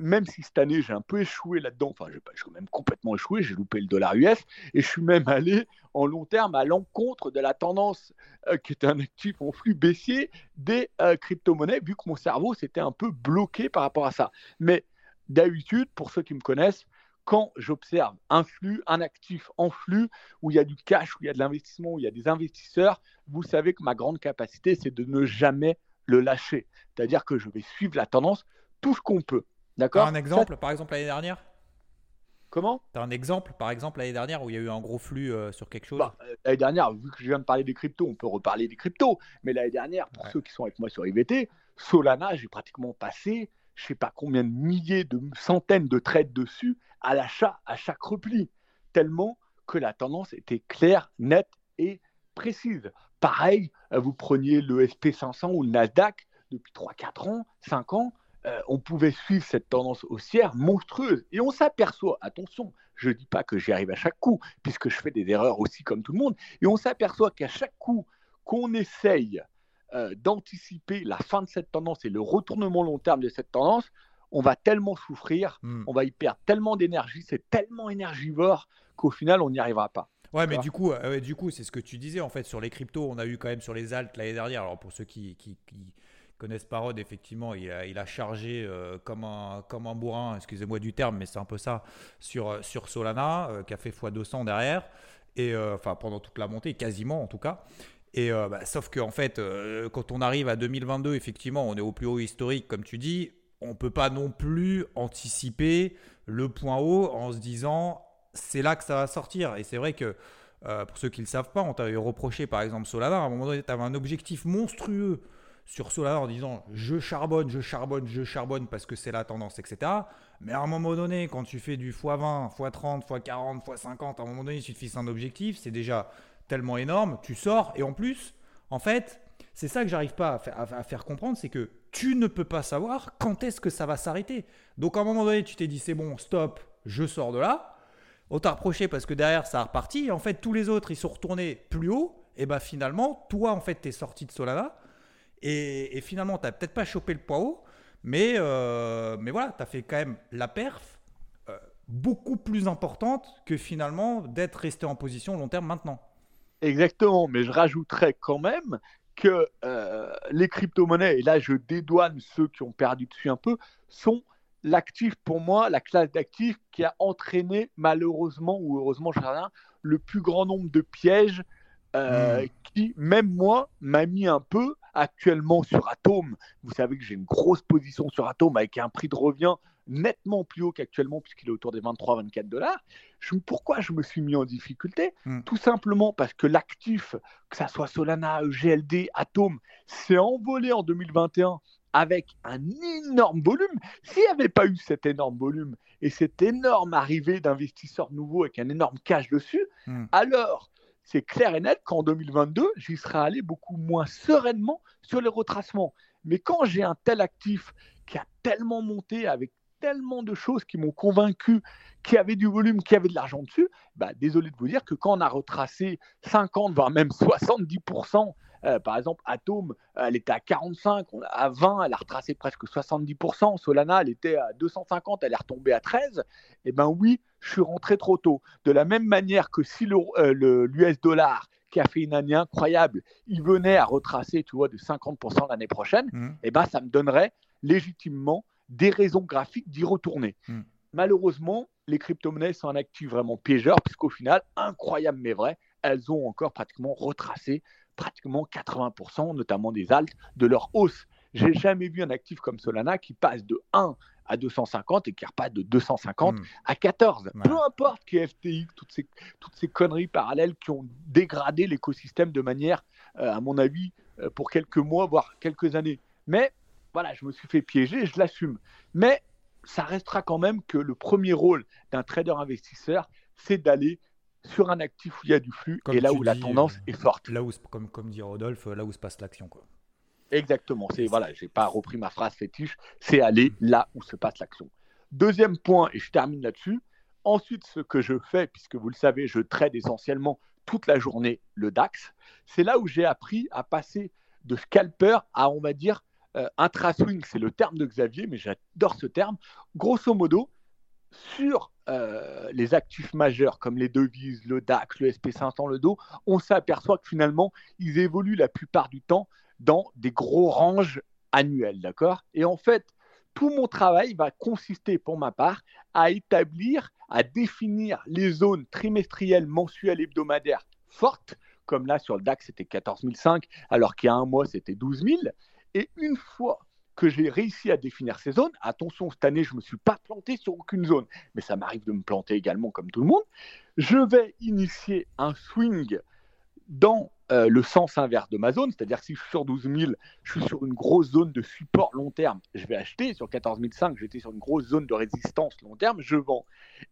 même si cette année j'ai un peu échoué là-dedans, enfin je suis même complètement échoué, j'ai loupé le dollar US et je suis même allé en long terme à l'encontre de la tendance euh, qui était un actif en flux baissier des euh, crypto-monnaies, vu que mon cerveau s'était un peu bloqué par rapport à ça. Mais d'habitude, pour ceux qui me connaissent, quand j'observe un flux, un actif en flux, où il y a du cash, où il y a de l'investissement, où il y a des investisseurs, vous savez que ma grande capacité, c'est de ne jamais le lâcher. C'est-à-dire que je vais suivre la tendance tout ce qu'on peut. D'accord? Un exemple, par exemple, l'année dernière? Comment? Tu as un exemple, par exemple, l'année dernière où il y a eu un gros flux euh, sur quelque chose? Bah, euh, L'année dernière, vu que je viens de parler des cryptos, on peut reparler des cryptos. Mais l'année dernière, pour ceux qui sont avec moi sur IVT, Solana, j'ai pratiquement passé, je sais pas combien de milliers, de centaines de trades dessus à l'achat à chaque repli. Tellement que la tendance était claire, nette et précise. Pareil, euh, vous preniez le SP500 ou le Nasdaq depuis 3-4 ans, 5 ans, euh, on pouvait suivre cette tendance haussière monstrueuse. Et on s'aperçoit, attention, je ne dis pas que j'y arrive à chaque coup, puisque je fais des erreurs aussi comme tout le monde, et on s'aperçoit qu'à chaque coup qu'on essaye euh, d'anticiper la fin de cette tendance et le retournement long terme de cette tendance, on va tellement souffrir, hmm. on va y perdre tellement d'énergie, c'est tellement énergivore qu'au final, on n'y arrivera pas. Ouais, mais du coup, euh, du coup, c'est ce que tu disais en fait sur les cryptos. On a eu quand même sur les altes l'année dernière. Alors pour ceux qui, qui connaissent Parod, effectivement, il a, il a chargé euh, comme, un, comme un bourrin, excusez-moi du terme, mais c'est un peu ça, sur, sur Solana, euh, qui a fait x200 derrière, et enfin pendant toute la montée, quasiment en tout cas. Et bah, sauf que en fait, quand on arrive à 2022, effectivement, on est au plus haut historique, comme tu dis, on peut pas non plus anticiper le point haut en se disant c'est là que ça va sortir. Et c'est vrai que pour ceux qui ne le savent pas, on t'avait reproché par exemple Solana, à un moment donné, tu avais un objectif monstrueux sur Solana en disant je charbonne, je charbonne, je charbonne parce que c'est la tendance, etc. Mais à un moment donné, quand tu fais du x20, x30, x40, x50, à un moment donné, il suffit un objectif, c'est déjà tellement énorme, tu sors et en plus, en fait, c'est ça que j'arrive pas à faire, comprendre, c'est que tu ne peux pas savoir quand est-ce que ça va s'arrêter. Donc à un moment donné, tu t'es dit c'est bon, stop, je sors de là. On t'a reproché parce que derrière ça a reparti. Et en fait, tous les autres, ils sont retournés plus haut. Et ben finalement, toi, en fait, tu es sorti de Solana. Et, finalement, tu n'as peut-être pas chopé le poids haut, mais, euh, mais voilà, tu as fait quand même la perf euh, beaucoup plus importante que finalement d'être resté en position long terme maintenant. Exactement, mais je rajouterais quand même que euh, les crypto-monnaies, et là je dédouane ceux qui ont perdu dessus un peu, sont l'actif pour moi, la classe d'actifs qui a entraîné malheureusement ou heureusement, je sais rien, le plus grand nombre de pièges hmm. qui, même moi, m'a mis un peu actuellement sur Atom. Vous savez que j'ai une grosse position sur Atom avec un prix de revient nettement plus haut qu'actuellement puisqu'il est autour des 23-24 dollars. pourquoi je me suis mis en difficulté? Hmm. Tout simplement parce que l'actif, que ça soit Solana, GLD, Atom, s'est envolé en 2021 avec un énorme volume. S'il n'y avait pas eu cet énorme volume et cette énorme arrivée d'investisseurs nouveaux avec un énorme cash dessus, hmm. alors c'est clair et net qu'en 2022, j'y serais allé beaucoup moins sereinement sur les retracements. Mais quand j'ai un tel actif qui a tellement monté avec tellement de choses qui m'ont convaincu qu'il y avait du volume, qu'il y avait de l'argent dessus, bah, désolé de vous dire que quand on a retracé 50, voire même 70% euh, par exemple, Atom, elle était à 45, à 20, elle a retracé presque 70%. Solana, elle était à 250, elle est retombée à 13. Eh bien oui, je suis rentré trop tôt. De la même manière que si l'US euh, dollar, qui a fait une année incroyable, il venait à retracer, tu vois, de 50% l'année prochaine, mmh. eh ben, ça me donnerait légitimement des raisons graphiques d'y retourner. Hmm. Malheureusement, les crypto-monnaies sont un actif vraiment piégeur, puisqu'au final, incroyable mais vrai, elles ont encore pratiquement retracé pratiquement 80%, notamment des altes, de leur hausse. J'ai jamais vu un actif comme Solana qui passe de 1 à 250 et qui repasse de 250 hmm. à 14. Peu importe qui FTX, toutes ces, toutes ces conneries parallèles qui ont dégradé l'écosystème de manière, euh, à mon avis, euh, pour quelques mois, voire quelques années. Mais voilà, je me suis fait piéger, je l'assume. Mais ça restera quand même que le premier rôle d'un trader investisseur, c'est d'aller sur un actif où il y a du flux et là où la tendance euh, est forte. Là où, comme, comme dit Rodolphe, là où se passe l'action. Quoi. Exactement. C'est voilà, j'ai pas repris ma phrase fétiche. C'est aller là où se passe l'action. Deuxième point, et je termine là-dessus. Ensuite, ce que je fais, puisque vous le savez, je trade essentiellement toute la journée le DAX. C'est là où j'ai appris à passer de scalper à, on va dire, euh, intra-swing. C'est le terme de Xavier, mais j'adore ce terme. Grosso modo, sur euh, les actifs majeurs comme les devises, le DAX, le SP500, le DO, on s'aperçoit que finalement, ils évoluent la plupart du temps dans des gros ranges annuels, d'accord? Et en fait, tout mon travail va consister pour ma part à établir, à définir les zones trimestrielles, mensuelles, hebdomadaires fortes, comme là sur le DAX c'était 14 500, alors qu'il y a un mois c'était 12 000. Et une fois que j'ai réussi à définir ces zones, attention, cette année je ne me suis pas planté sur aucune zone, mais ça m'arrive de me planter également comme tout le monde, je vais initier un swing dans euh, le sens inverse de ma zone, c'est-à-dire si je suis sur 12 000, je suis sur une grosse zone de support long terme, je vais acheter. Sur 14 500, j'étais sur une grosse zone de résistance long terme, je vends.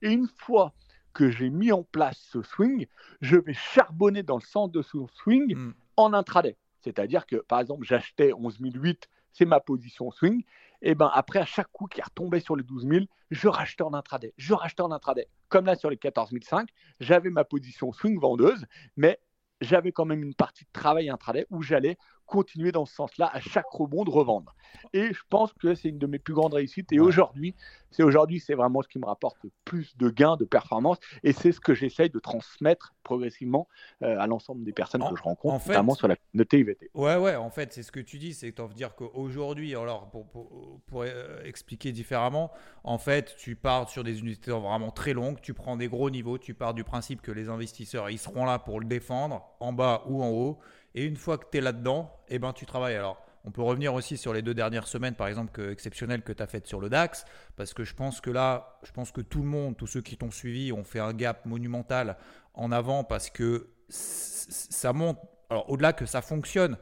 Et une fois que j'ai mis en place ce swing, je vais charbonner dans le sens de ce swing hmm. en intraday. C'est-à-dire que, par exemple, j'achetais 11 008, c'est ma position swing. Et ben après, à chaque coup qui retombait sur les 12 000, je rachetais en intraday. Je rachetais en intraday. Comme là sur les 14 500, j'avais ma position swing vendeuse, mais j'avais quand même une partie de travail intraday où j'allais continuer dans ce sens-là à chaque rebond de revendre. Et je pense que c'est une de mes plus grandes réussites. Et aujourd'hui, c'est aujourd'hui, c'est vraiment ce qui me rapporte le plus de gains, de performance. Et c'est ce que j'essaye de transmettre progressivement euh, à l'ensemble des personnes que je rencontre, notamment sur la communauté IVT. Ouais, ouais, en fait, c'est ce que tu dis, c'est que dire qu'aujourd'hui, alors pour, pour, euh, expliquer différemment, en fait, tu pars sur des unités vraiment très longues, tu prends des gros niveaux, tu pars du principe que les investisseurs, ils seront là pour le défendre, en bas ou en haut. Et une fois que tu es là-dedans, eh ben, tu travailles. Alors, on peut revenir aussi sur les deux dernières semaines, par exemple, que, exceptionnelles que tu as faites sur le DAX, parce que je pense que là, je pense que tout le monde, tous ceux qui t'ont suivi, ont fait un gap monumental en avant parce que ça monte. Alors, au-delà que ça fonctionne,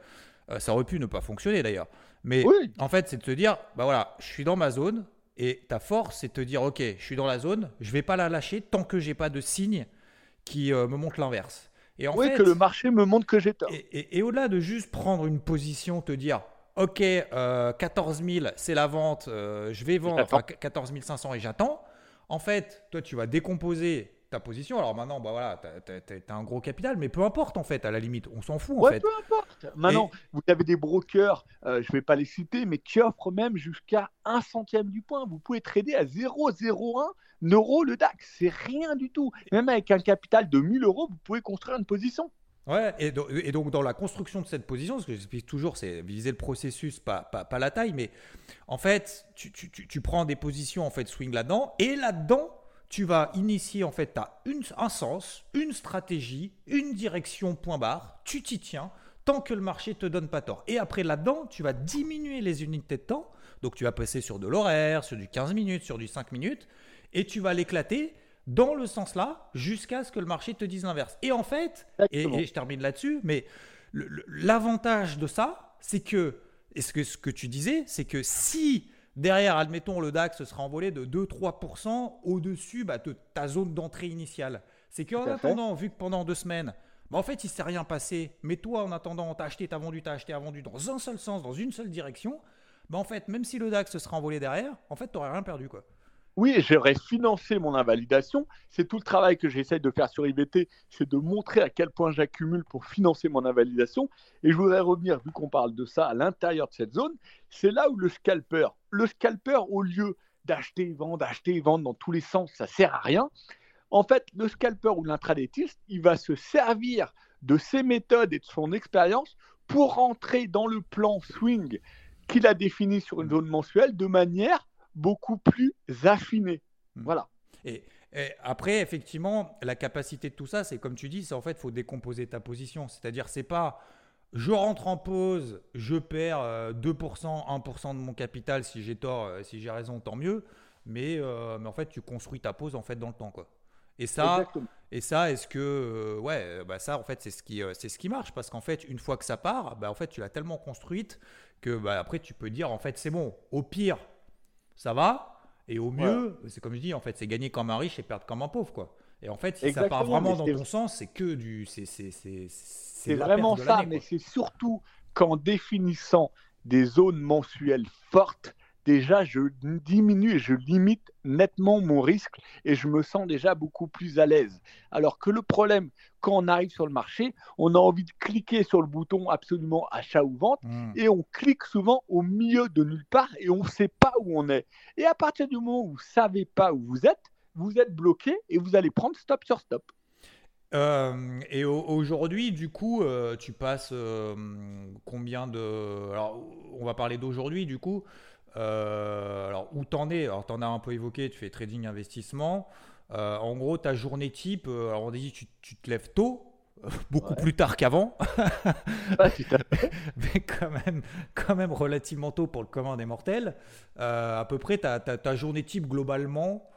euh, ça aurait pu ne pas fonctionner d'ailleurs. Mais en fait, c'est de te dire, bah voilà, je suis dans ma zone et ta force, c'est de te dire, ok, je suis dans la zone, je vais pas la lâcher tant que j'ai pas de signe qui euh, me montre l'inverse. Et oui, que le marché me montre que j'ai tort. Et, au-delà de juste prendre une position, te dire, OK, 14 euh, 000, c'est la vente, euh, je vais vendre, enfin 14 500 et j'attends. En fait, toi, tu vas décomposer ta position. Alors maintenant, bah voilà, tu as, un gros capital, mais peu importe en fait, à la limite, on s'en fout en fait. peu importe. Maintenant, vous avez des brokers, euh, je ne vais pas les citer, mais qui offrent même jusqu'à un centième du point. Vous pouvez trader à 0,01 euros le DAX, c'est rien du tout. Même avec un capital de 1000 euros, vous pouvez construire une position. Ouais, et, donc dans la construction de cette position, ce que j'explique toujours, c'est viser le processus, pas, pas, la taille, mais en fait, tu, tu, tu prends des positions en fait swing là-dedans, et là-dedans, tu vas initier en fait, tu as une, un sens, une stratégie, une direction, point barre, tu t'y tiens tant que le marché te donne pas tort. Et après là-dedans, tu vas diminuer les unités de temps, donc tu vas passer sur de l'horaire, sur du 15 minutes, sur du 5 minutes, et tu vas l'éclater dans le sens là jusqu'à ce que le marché te dise l'inverse. Et en fait, et, je termine là-dessus, mais l'avantage de ça, c'est que, et ce que, ce que tu disais, c'est que si Derrière, admettons, le DAX sera envolé de 2-3% au-dessus bah, de ta zone d'entrée initiale. C'est qu'en attendant, vu que pendant deux semaines, bah, en fait, il ne s'est rien passé, mais toi, en attendant, tu as acheté, tu as vendu, tu as acheté, tu as vendu dans un seul sens, dans une seule direction, bah, en fait, même si le DAX sera envolé derrière, en fait, tu n'aurais rien perdu. quoi. Oui, j'aurais financé mon invalidation. C'est tout le travail que j'essaie de faire sur IVT, c'est de montrer à quel point j'accumule pour financer mon invalidation. Et je voudrais revenir, vu qu'on parle de ça à l'intérieur de cette zone, c'est là où le scalper, le scalper, au lieu d'acheter et vendre, d'acheter et vendre dans tous les sens, ça sert à rien. En fait, le scalper ou l'intradétiste, il va se servir de ses méthodes et de son expérience pour rentrer dans le plan swing qu'il a défini sur une zone mensuelle de manière beaucoup plus affiné. Hmm. Voilà. Et, après, effectivement, la capacité de tout ça, c'est comme tu dis, c'est en fait, faut décomposer ta position. C'est-à-dire, c'est pas je rentre en pause, je perds 2%, euh, 1% de mon capital. Si j'ai tort, euh, si j'ai raison, tant mieux. Mais, euh, mais en fait, tu construis ta pause en fait dans le temps, quoi. Et ça, et ça, est-ce que, ouais, bah ça, en fait, c'est ce qui, c'est ce qui marche parce qu'en fait, une fois que ça part, bah en fait, tu l'as tellement construite que bah, après, tu peux dire, en fait, c'est bon. Au pire, ça va, et au mieux, c'est comme je dis, en fait, c'est gagner comme un riche et perdre comme un pauvre, quoi. Et en fait, si ça part vraiment dans ton sens, c'est que du, c'est, c'est, c'est vraiment ça, mais c'est surtout qu'en définissant des zones mensuelles fortes, déjà je diminue et je limite nettement mon risque et je me sens déjà beaucoup plus à l'aise. Alors que le problème, quand on arrive sur le marché, on a envie de cliquer sur le bouton absolument achat ou vente mmh. et on clique souvent au milieu de nulle part et on ne sait pas où on est. Et à partir du moment où vous ne savez pas où vous êtes, vous êtes bloqué et vous allez prendre stop sur stop. Euh, et aujourd'hui, du coup, euh, tu passes euh, combien de. Alors, on va parler d'aujourd'hui, du coup. Alors, où t'en es? Alors, t'en as un peu évoqué, tu fais trading investissement. en gros, ta journée type, alors on dit tu, tu te lèves tôt, beaucoup plus tard qu'avant. Mais quand même, quand même relativement tôt pour le commun des mortels. à peu près, ta, ta, ta journée type globalement,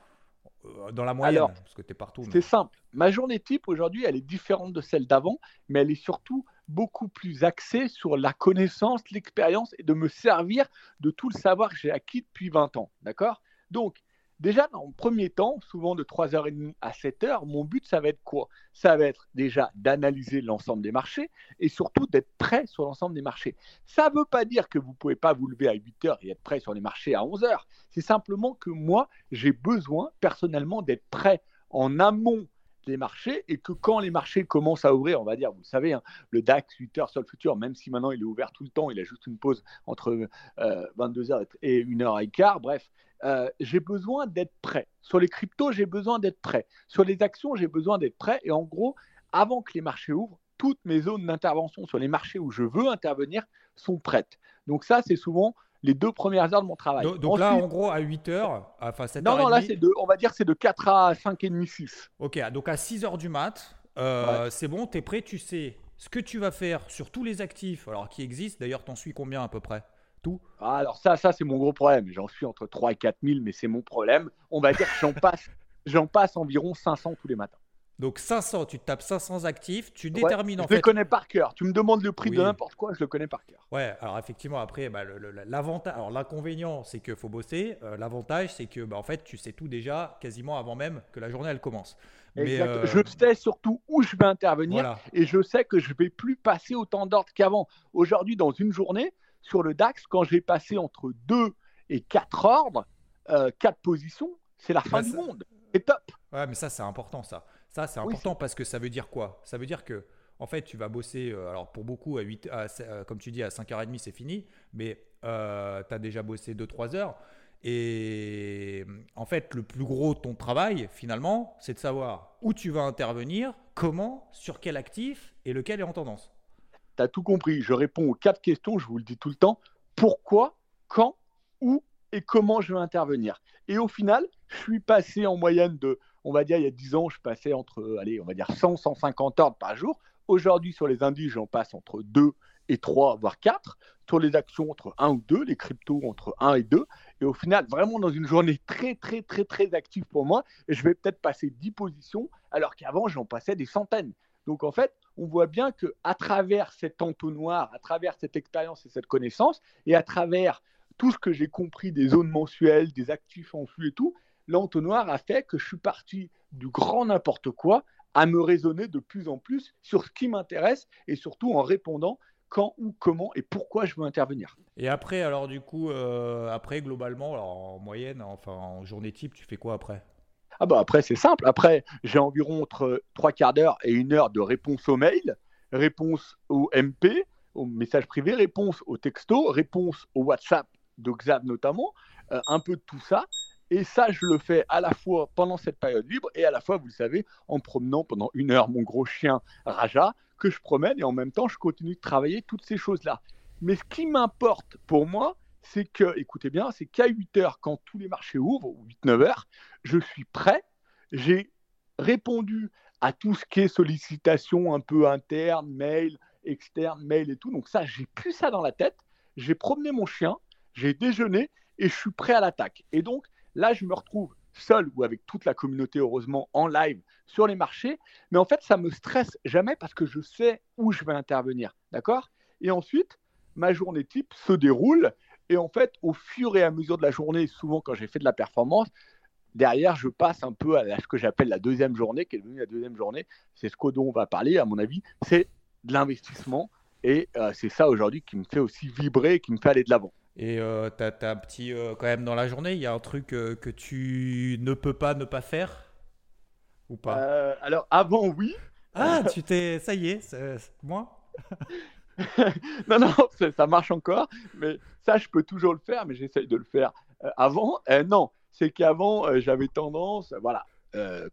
euh, dans la moyenne Parce que tu es partout. C'est simple. Ma journée type aujourd'hui, elle est différente de celle d'avant, mais elle est surtout beaucoup plus axée sur la connaissance, l'expérience et de me servir de tout le savoir que j'ai acquis depuis 20 ans. D'accord? Donc, Déjà, dans premier temps, souvent de 3h30 à 7h, mon but, ça va être quoi? Ça va être déjà d'analyser l'ensemble des marchés et surtout d'être prêt sur l'ensemble des marchés. Ça ne veut pas dire que vous ne pouvez pas vous lever à 8h et être prêt sur les marchés à 11h. C'est simplement que moi, j'ai besoin personnellement d'être prêt en amont marchés et que quand les marchés commencent à ouvrir, on va dire, vous savez, hein, le DAX 8 h sur le futur, même si maintenant il est ouvert tout le temps, il a juste une pause entre 22h euh, et 1h15, bref, euh, j'ai besoin d'être prêt. Sur les cryptos, j'ai besoin d'être prêt. Sur les actions, j'ai besoin d'être prêt. Et en gros, avant que les marchés ouvrent, toutes mes zones d'intervention sur les marchés où je veux intervenir sont prêtes. Donc ça, c'est souvent les deux premières heures de mon travail. Donc, là, en gros, à 8 heures, enfin 7 Non, non, là, c'est de, on va dire c'est de 4 à 5 et demi, 6. Ok, donc à 6 heures du mat, euh, c'est bon, tu es prêt, tu sais ce que tu vas faire sur tous les actifs, alors qui existent, d'ailleurs, t'en suis combien à peu près? Tout? Ah, Alors ça, ça c'est mon gros problème. J'en suis entre 3 et 4 000, mais c'est mon problème. On va dire que j'en passe, j'en passe environ 500 tous les matins. Donc 500, tu tapes 500 actifs, tu détermines en fait. Je le connais par cœur. Tu me demandes le prix de n'importe quoi, je le connais par cœur. Ouais, alors effectivement après, bah, l'avantage, alors l'inconvénient, c'est qu'il faut bosser. Euh, l'avantage, c'est que bah, en fait, tu sais tout déjà quasiment avant même que la journée elle commence. Mais euh, Je sais surtout où je vais intervenir et je sais que je vais plus passer autant d'ordres qu'avant. Aujourd'hui, dans une journée, sur le DAX, quand j'ai passé entre 2 et 4 ordres, euh, 4 positions, c'est la fin bah, du monde. C'est top. Ouais, mais ça, c'est important, ça. Ça, c'est important parce que ça veut dire quoi? Ça veut dire que, en fait, tu vas bosser, euh, alors pour beaucoup, à 8, euh, comme tu dis, à 5h30, c'est fini, mais euh, tu as déjà bossé 2-3 heures. Et en fait, le plus gros de ton travail, finalement, c'est de savoir où tu vas intervenir, comment, sur quel actif et lequel est en tendance tu as tout compris. Je réponds aux quatre questions, je vous le dis tout le temps. Pourquoi, quand, où et comment je vais intervenir? Et au final, je suis passé en moyenne de, on va dire, il y a 10 ans, je passais entre, allez, on va dire 100, 150 ordres par jour. Aujourd'hui, sur les indices, j'en passe entre 2 et 3, voire 4. Sur les actions, entre 1 ou 2. Les cryptos, entre 1 et 2. Et au final, vraiment dans une journée très, très, très, très active pour moi, je vais peut-être passer 10 positions, alors qu'avant, j'en passais des centaines. Donc en fait, on voit bien que à travers cet entonnoir, à travers cette expérience et cette connaissance, et à travers tout ce que j'ai compris des zones mensuelles, des actifs en flux et tout, l'entonnoir a fait que je suis parti du grand n'importe quoi à me raisonner de plus en plus sur ce qui m'intéresse et surtout en répondant quand, où, comment et pourquoi je veux intervenir. Et après, alors du coup, euh, après globalement, en moyenne, enfin en journée type, tu fais quoi après? Ah bah après, c'est simple. Après, j'ai environ entre trois quarts d'heure et une heure de réponse au mail, réponse au MP, au message privé, réponse au texto, réponse au WhatsApp de Xav notamment, euh, un peu de tout ça. Et ça, je le fais à la fois pendant cette période libre et à la fois, vous le savez, en promenant pendant une heure mon gros chien Raja, que je promène et en même temps, je continue de travailler toutes ces choses-là. Mais ce qui m'importe pour moi, c'est que, écoutez bien, c'est qu'à 8 heures, quand tous les marchés ouvrent, ou 8-9 heures, je suis prêt. J'ai répondu à tout ce qui est sollicitation un peu interne, mail, externe, mail et tout. Donc ça, j'ai plus ça dans la tête. J'ai promené mon chien, j'ai déjeuné et je suis prêt à l'attaque. Et donc là, je me retrouve seul ou avec toute la communauté, heureusement, en live sur les marchés. Mais en fait, ça me stresse jamais parce que je sais où je vais intervenir. D'accord? Et ensuite, ma journée type se déroule. Et en fait, au fur et à mesure de la journée, souvent quand j'ai fait de la performance, derrière, je passe un peu à ce que j'appelle la deuxième journée, qui est devenue la deuxième journée. C'est ce dont on va parler, à mon avis. C'est de l'investissement. Et euh, c'est ça aujourd'hui qui me fait aussi vibrer, qui me fait aller de l'avant. Et euh, tu as, un petit, euh, quand même, dans la journée, il y a un truc que tu ne peux pas ne pas faire Ou pas? Alors, avant, oui. Ah, tu t'es. Ça y est, c'est moi? Non, non, ça marche encore, mais ça, je peux toujours le faire, mais j'essaye de le faire avant. non, c'est qu'avant, j'avais tendance, voilà,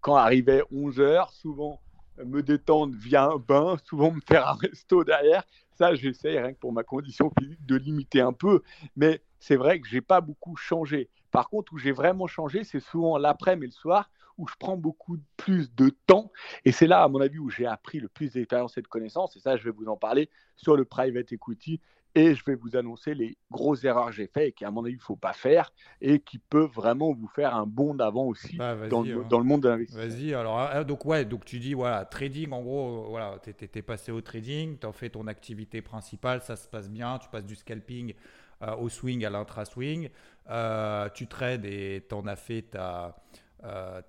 quand arrivait 11 heures, souvent me détendre via un bain, souvent me faire un resto derrière. Ça, j'essaye rien que pour ma condition physique de limiter un peu. Mais c'est vrai que j'ai pas beaucoup changé. Par contre, où j'ai vraiment changé, c'est souvent l'après-midi et le soir où je prends beaucoup plus de temps. Et c'est là, à mon avis, où j'ai appris le plus d'expérience et de connaissances. Et ça, je vais vous en parler sur le private equity et je vais vous annoncer les grosses erreurs que j'ai faites et qu'à mon avis, il ne faut pas faire et qui peuvent vraiment vous faire un bond d'avant aussi bah, dans, le, hein. dans, le, monde de l'investissement. Vas-y, alors, ah, donc, ouais, donc tu dis, voilà, trading, en gros, euh, voilà, tu es, passé au trading, tu as fait ton activité principale, ça se passe bien, tu passes du scalping euh, au swing à l'intra-swing, euh, tu trades et tu en as fait ta euh,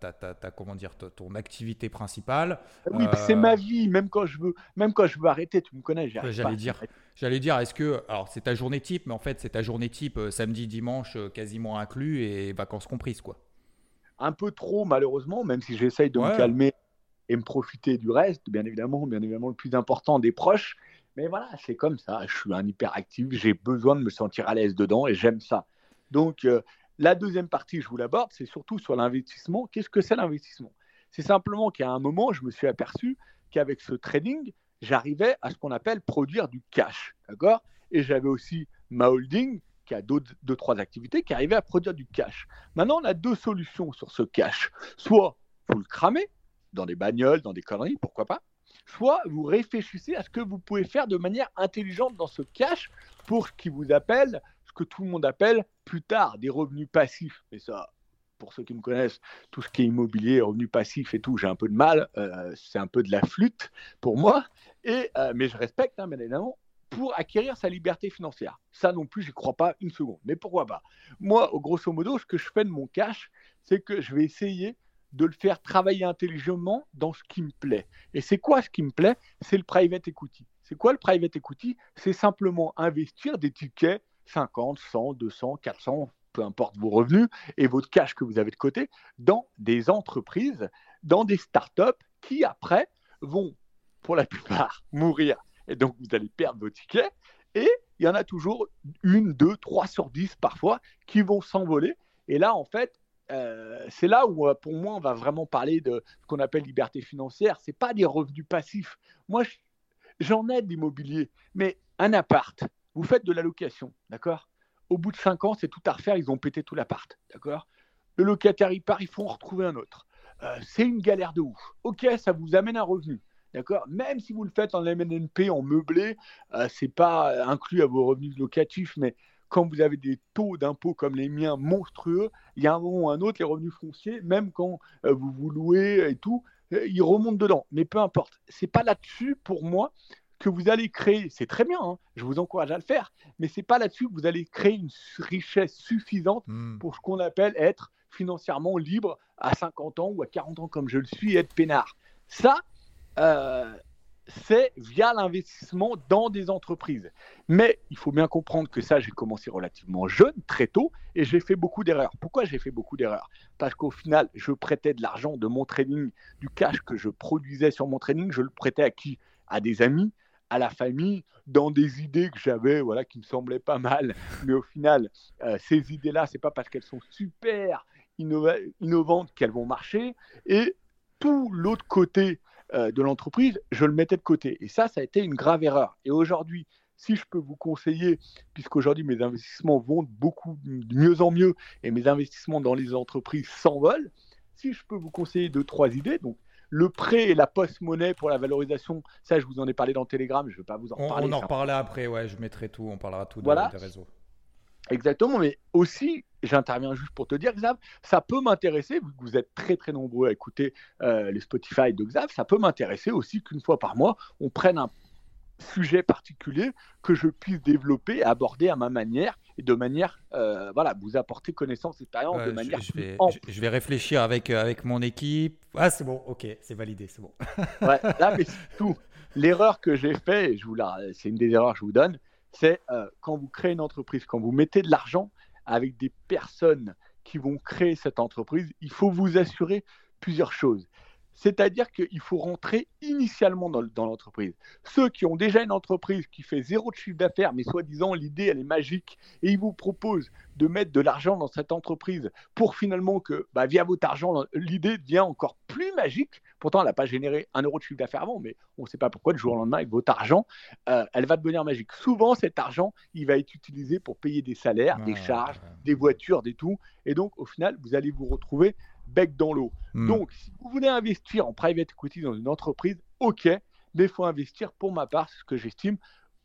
comment dire, ton activité principale. Oui, c'est ma vie, même quand je veux, même quand je veux arrêter, tu me connais. J'allais dire, j'allais dire, est-ce que, alors c'est ta journée type, mais en fait c'est ta journée type euh, samedi, dimanche, euh, quasiment inclus et vacances comprises, quoi. Un peu trop malheureusement, même si j'essaye de me calmer et me profiter du reste, bien évidemment, bien évidemment le plus important des proches. Mais voilà, c'est comme ça. Je suis un hyperactif, j'ai besoin de me sentir à l'aise dedans et j'aime ça. Donc, la deuxième partie, je vous l'aborde, c'est surtout sur l'investissement. Qu'est-ce que c'est l'investissement? C'est simplement qu'à un moment, je me suis aperçu qu'avec ce trading, j'arrivais à ce qu'on appelle produire du cash. D'accord? Et j'avais aussi ma holding, qui a deux, trois activités, qui arrivait à produire du cash. Maintenant, on a deux solutions sur ce cash. Soit vous le cramez dans des bagnoles, dans des conneries, pourquoi pas? Soit vous réfléchissez à ce que vous pouvez faire de manière intelligente dans ce cash pour ce qui vous appelle que tout le monde appelle plus tard des revenus passifs. Mais ça, pour ceux qui me connaissent, tout ce qui est immobilier, revenus passifs et tout, j'ai un peu de mal. Euh, c'est un peu de la flûte pour moi. Et, euh, mais je respecte, hein, bien évidemment, pour acquérir sa liberté financière. Ça non plus, je crois pas une seconde. Mais pourquoi pas? Moi, grosso modo, ce que je fais de mon cash, c'est que je vais essayer de le faire travailler intelligemment dans ce qui me plaît. Et c'est quoi ce qui me plaît? C'est le private equity. C'est quoi le private equity? C'est simplement investir des tickets 50, 100, 200, 400, peu importe vos revenus et votre cash que vous avez de côté, dans des entreprises, dans des startups qui après vont, pour la plupart, mourir. Et donc vous allez perdre vos tickets. Et il y en a toujours une, deux, trois sur dix parfois qui vont s'envoler. Et là, en fait, euh, c'est là où, euh, pour moi, on va vraiment parler de ce qu'on appelle liberté financière. Ce n'est pas des revenus passifs. Moi, j'en ai de l'immobilier, mais un appart, vous faites de la location, d'accord? Au bout de 5 ans, c'est tout à refaire, ils ont pété tout l'appart, d'accord? Le locataire, il part, il faut en retrouver un autre. Euh, c'est une galère de ouf. Ok, ça vous amène un revenu, d'accord? Même si vous le faites en MNNP, en meublé, euh, c'est pas inclus à vos revenus locatifs, mais quand vous avez des taux d'impôt comme les miens monstrueux, il y a un moment ou un autre, les revenus fonciers, même quand euh, vous vous louez et tout, ils remontent dedans. Mais peu importe. C'est pas là-dessus, pour moi, que vous allez créer, c'est très bien, hein, je vous encourage à le faire, mais c'est pas là-dessus que vous allez créer une richesse suffisante hmm. pour ce qu'on appelle être financièrement libre à 50 ans ou à 40 ans comme je le suis et être peinard. Ça, euh, c'est via l'investissement dans des entreprises. Mais il faut bien comprendre que ça, j'ai commencé relativement jeune, très tôt, et j'ai fait beaucoup d'erreurs. Pourquoi j'ai fait beaucoup d'erreurs? Parce qu'au final, je prêtais de l'argent de mon trading, du cash que je produisais sur mon trading, je le prêtais à qui? À des amis, à la famille dans des idées que j'avais, voilà, qui me semblaient pas mal. Mais au final, euh, ces idées-là, c'est pas parce qu'elles sont super innovantes qu'elles vont marcher. Et tout l'autre côté euh, de l'entreprise, je le mettais de côté. Et ça, ça a été une grave erreur. Et aujourd'hui, si je peux vous conseiller, puisqu'aujourd'hui mes investissements vont beaucoup de mieux en mieux et mes investissements dans les entreprises s'envolent, si je peux vous conseiller deux, trois idées, donc le prêt et la post-monnaie pour la valorisation, ça je vous en ai parlé dans Telegram, je ne vais pas vous en parler. On en reparlera après, ouais, je mettrai tout, on parlera tout voilà. des réseaux. Exactement, mais aussi, j'interviens juste pour te dire, Xav, ça peut m'intéresser, vu que vous êtes très très nombreux à écouter euh, les Spotify de Xav, ça peut m'intéresser aussi qu'une fois par mois, on prenne un sujet particulier que je puisse développer, aborder à ma manière et de manière, euh, voilà, vous apporter connaissance, expérience de manière je, vais, je, vais, réfléchir avec, euh, avec mon équipe. Ah, c'est bon, ok, c'est validé, c'est bon. ouais, là, mais tout. L'erreur que j'ai fait, et je vous la, c'est une des erreurs que je vous donne, c'est euh, quand vous créez une entreprise, quand vous mettez de l'argent avec des personnes qui vont créer cette entreprise, il faut vous assurer plusieurs choses. C'est-à-dire qu'il faut rentrer initialement dans, l'entreprise. Ceux qui ont déjà une entreprise qui fait zéro de chiffre d'affaires, mais soi-disant l'idée elle est magique, et ils vous proposent de mettre de l'argent dans cette entreprise pour finalement que bah, via votre argent, l'idée devient encore plus magique. Pourtant, elle n'a pas généré un euro de chiffre d'affaires avant, mais on ne sait pas pourquoi, du jour au lendemain, avec votre argent, euh, elle va devenir magique. Souvent, cet argent, il va être utilisé pour payer des salaires, des charges, des voitures, des tout. Et donc, au final, vous allez vous retrouver bec dans l'eau. Hmm. Donc, si vous voulez investir en private equity dans une entreprise, ok, mais il faut investir, pour ma part, ce que j'estime,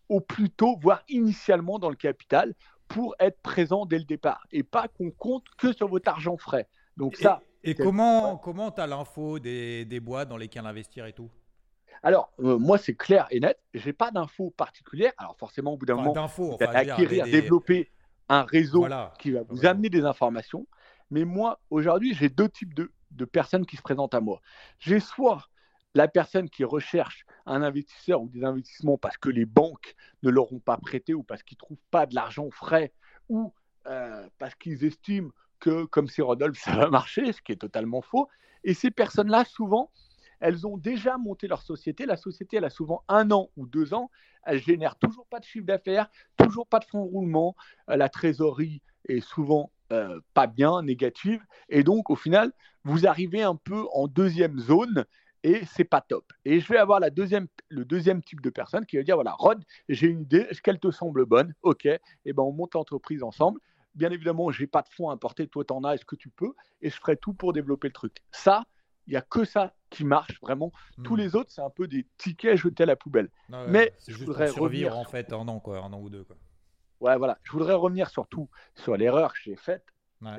au plus tôt, voire initialement dans le capital, pour être présent dès le départ et pas qu'on compte que sur votre argent frais. Donc et, ça. Et comment comment tu as l'info des, des boîtes dans lesquelles investir et tout? Alors, euh, moi, c'est clair et net. Je n'ai pas d'infos particulières. Alors, forcément, au bout d'un moment, vous allez acquérir, développer un réseau qui va vous amener des informations. Mais moi, aujourd'hui, j'ai deux types de, personnes qui se présentent à moi. J'ai soit la personne qui recherche un investisseur ou des investissements parce que les banques ne l'auront pas prêté ou parce qu'ils ne trouvent pas de l'argent frais ou euh, parce qu'ils estiment que, comme c'est Rodolphe, ça va marcher, ce qui est totalement faux. Et ces personnes-là, souvent, elles ont déjà monté leur société. La société, elle a souvent un an ou deux ans. Elle génère toujours pas de chiffre d'affaires, toujours pas de fonds de roulement. Euh, la trésorerie est souvent euh, pas bien, négative. Et donc, au final, vous arrivez un peu en deuxième zone et c'est pas top. Et je vais avoir la deuxième, le deuxième type de personne qui va dire voilà, Rod, j'ai une idée, est-ce qu'elle te semble bonne? Ok, et eh ben on monte l'entreprise ensemble. Bien évidemment, j'ai pas de fonds à importer, toi t'en as, est-ce que tu peux? Et je ferai tout pour développer le truc. Ça, il n'y a que ça qui marche vraiment. Tous hmm. les autres, c'est un peu des tickets jetés à la poubelle. Mais je voudrais survivre en fait un an, quoi, un an ou deux. Quoi. Ouais, voilà. Je voudrais revenir surtout sur l'erreur que j'ai faite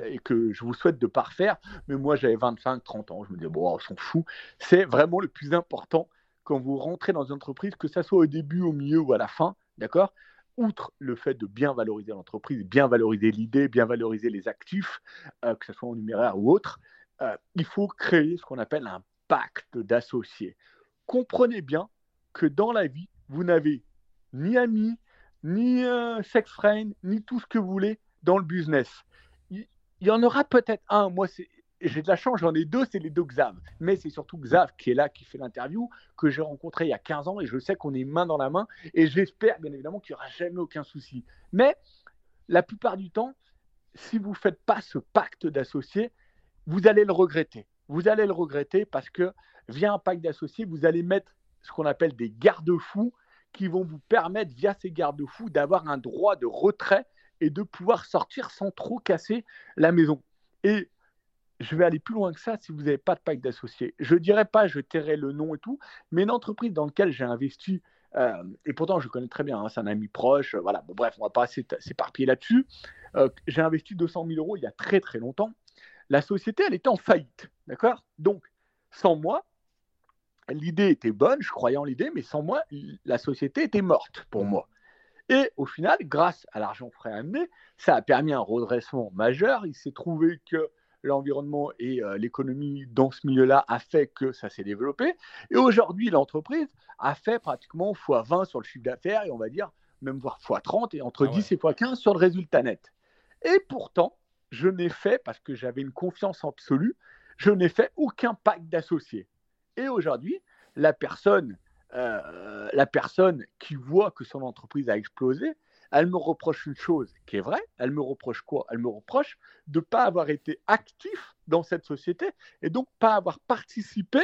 et que je vous souhaite de parfaire. Mais moi, j'avais 25, 30 ans. Je me disais, bon, on s'en fout. C'est vraiment le plus important quand vous rentrez dans une entreprise, que ça soit au début, au milieu ou à la fin. D'accord? Outre le fait de bien valoriser l'entreprise, bien valoriser l'idée, bien valoriser les actifs, euh, que ce soit en numéraire ou autre, euh, il faut créer ce qu'on appelle un pacte d'associés. Comprenez bien que dans la vie, vous n'avez ni amis, ni un sex friend, ni tout ce que vous voulez dans le business. Il, y en aura peut-être un. Moi, j'ai de la chance, j'en ai deux, c'est les deux Xav. Mais c'est surtout Xav qui est là, qui fait l'interview, que j'ai rencontré il y a 15 ans et je sais qu'on est main dans la main. Et j'espère, bien évidemment, qu'il n'y aura jamais aucun souci. Mais la plupart du temps, si vous ne faites pas ce pacte d'associés, vous allez le regretter. Vous allez le regretter parce que via un pacte d'associés, vous allez mettre ce qu'on appelle des garde-fous qui vont vous permettre, via ces garde-fous, d'avoir un droit de retrait et de pouvoir sortir sans trop casser la maison. Et je vais aller plus loin que ça si vous n'avez pas de pacte d'associés. Je ne dirais pas, je tairai le nom et tout, mais une entreprise dans laquelle j'ai investi, euh, et pourtant je connais très bien, hein, c'est un ami proche, voilà, bon, bref, on va pas s'éparpiller là-dessus. Euh, j'ai investi 200 000 euros il y a très très longtemps. La société, elle était en faillite, d'accord? Donc, sans moi, l'idée était bonne, je croyais en l'idée, mais sans moi, la société était morte pour moi. Et au final, grâce à l'argent frais amené, ça a permis un redressement majeur. Il s'est trouvé que l'environnement et euh, l'économie dans ce milieu-là a fait que ça s'est développé. Et aujourd'hui, l'entreprise a fait pratiquement x20 sur le chiffre d'affaires et on va dire même voire x30 et entre 10 ah et x15 sur le résultat net. Et pourtant, je n'ai fait, parce que j'avais une confiance absolue, je n'ai fait aucun pacte d'associés. Et aujourd'hui, la personne, euh, la personne qui voit que son entreprise a explosé, elle me reproche une chose qui est vraie. Elle me reproche quoi? Elle me reproche de ne pas avoir été actif dans cette société et donc pas avoir participé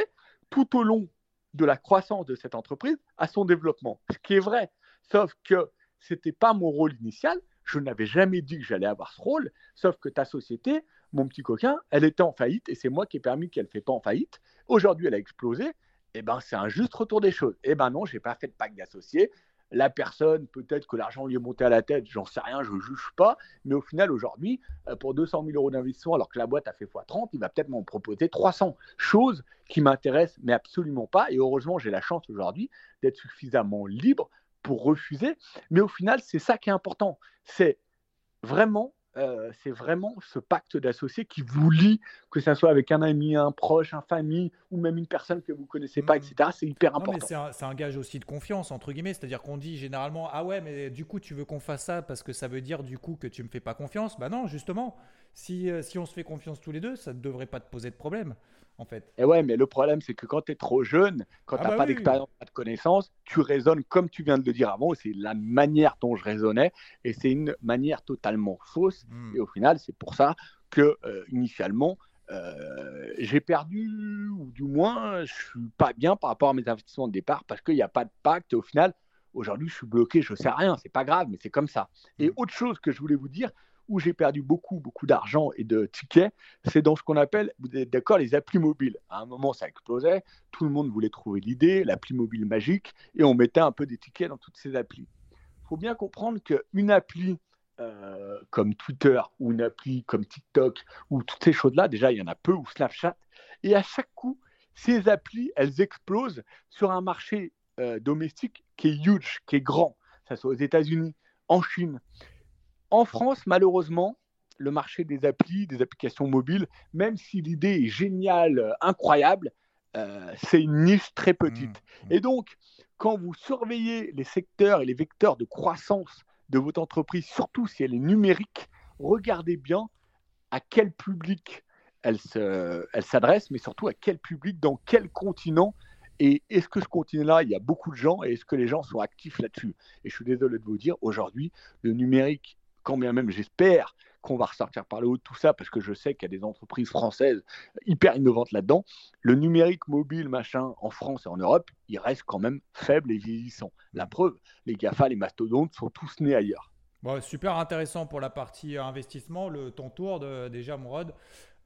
tout au long de la croissance de cette entreprise à son développement. Ce qui est vrai. Sauf que c'était pas mon rôle initial. Je n'avais jamais dit que j'allais avoir ce rôle, sauf que ta société, mon petit coquin, elle était en faillite et c'est moi qui ai permis qu'elle ne fait pas en faillite. Aujourd'hui, elle a explosé. Eh ben, c'est un juste retour des choses. Eh ben non, j'ai pas fait de pacte d'associés la personne, peut-être que l'argent lui est monté à la tête, j'en sais rien, je juge pas, mais au final, aujourd'hui, euh, pour 200 000 euros d'investissement, alors que la boîte a fait x30, il va peut-être m'en proposer 300 choses qui m'intéressent, mais absolument pas. Et heureusement, j'ai la chance aujourd'hui d'être suffisamment libre pour refuser. Mais au final, c'est ça qui est important. C'est vraiment euh, c'est vraiment ce pacte d'associés qui vous lie, que ce soit avec un ami, un proche, un famille, ou même une personne que vous ne connaissez pas, mm. etc. C'est hyper important. C'est un, gage aussi de confiance, entre guillemets. C'est-à-dire qu'on dit généralement Ah ouais, mais du coup, tu veux qu'on fasse ça parce que ça veut dire du coup que tu me fais pas confiance? Bah non, justement, si, euh, si on se fait confiance tous les deux, ça ne devrait pas te poser de problème en fait. Et ouais, mais le problème, c'est que quand tu es trop jeune, quand ah tu n'as bah pas d'expérience, pas de connaissances, tu raisonnes comme tu viens de le dire avant. C'est la manière dont je raisonnais, et c'est une manière totalement fausse. Hmm. Et au final, c'est pour ça que euh, initialement, euh, j'ai perdu, ou du moins, je suis pas bien par rapport à mes investissements de départ parce qu'il n'y a pas de pacte. Et au final, aujourd'hui, je suis bloqué, je sais rien, c'est pas grave, mais c'est comme ça. Et hmm. autre chose que je voulais vous dire, où j'ai perdu beaucoup, beaucoup d'argent et de tickets, c'est dans ce qu'on appelle, vous êtes d'accord, les applis mobiles. À un moment, ça explosait, tout le monde voulait trouver l'idée, l'appli mobile magique, et on mettait un peu des tickets dans toutes ces applis. Il faut bien comprendre qu'une appli euh, comme Twitter ou une appli comme TikTok ou toutes ces choses-là, déjà, il y en a peu, ou Snapchat, et à chaque coup, ces applis, elles explosent sur un marché euh, domestique qui est huge, qui est grand, ça soit aux États-Unis, en Chine. En France, malheureusement, le marché des applis, des applications mobiles, même si l'idée est géniale, euh, incroyable, euh, c'est une niche très petite. Mmh, mmh. Et donc, quand vous surveillez les secteurs et les vecteurs de croissance de votre entreprise, surtout si elle est numérique, regardez bien à quel public elle s'adresse, mais surtout à quel public, dans quel continent. Et est-ce que ce continent-là, il y a beaucoup de gens et est-ce que les gens sont actifs là-dessus? Et je suis désolé de vous dire, aujourd'hui, le numérique quand bien même j'espère qu'on va ressortir par le haut de tout ça, parce que je sais qu'il y a des entreprises françaises hyper innovantes là-dedans, le numérique mobile, machin, en France et en Europe, il reste quand même faible et vieillissant. La preuve, les GAFA, les mastodontes sont tous nés ailleurs. Bon, super intéressant pour la partie euh, investissement, le, ton tour de, déjà, Mourad.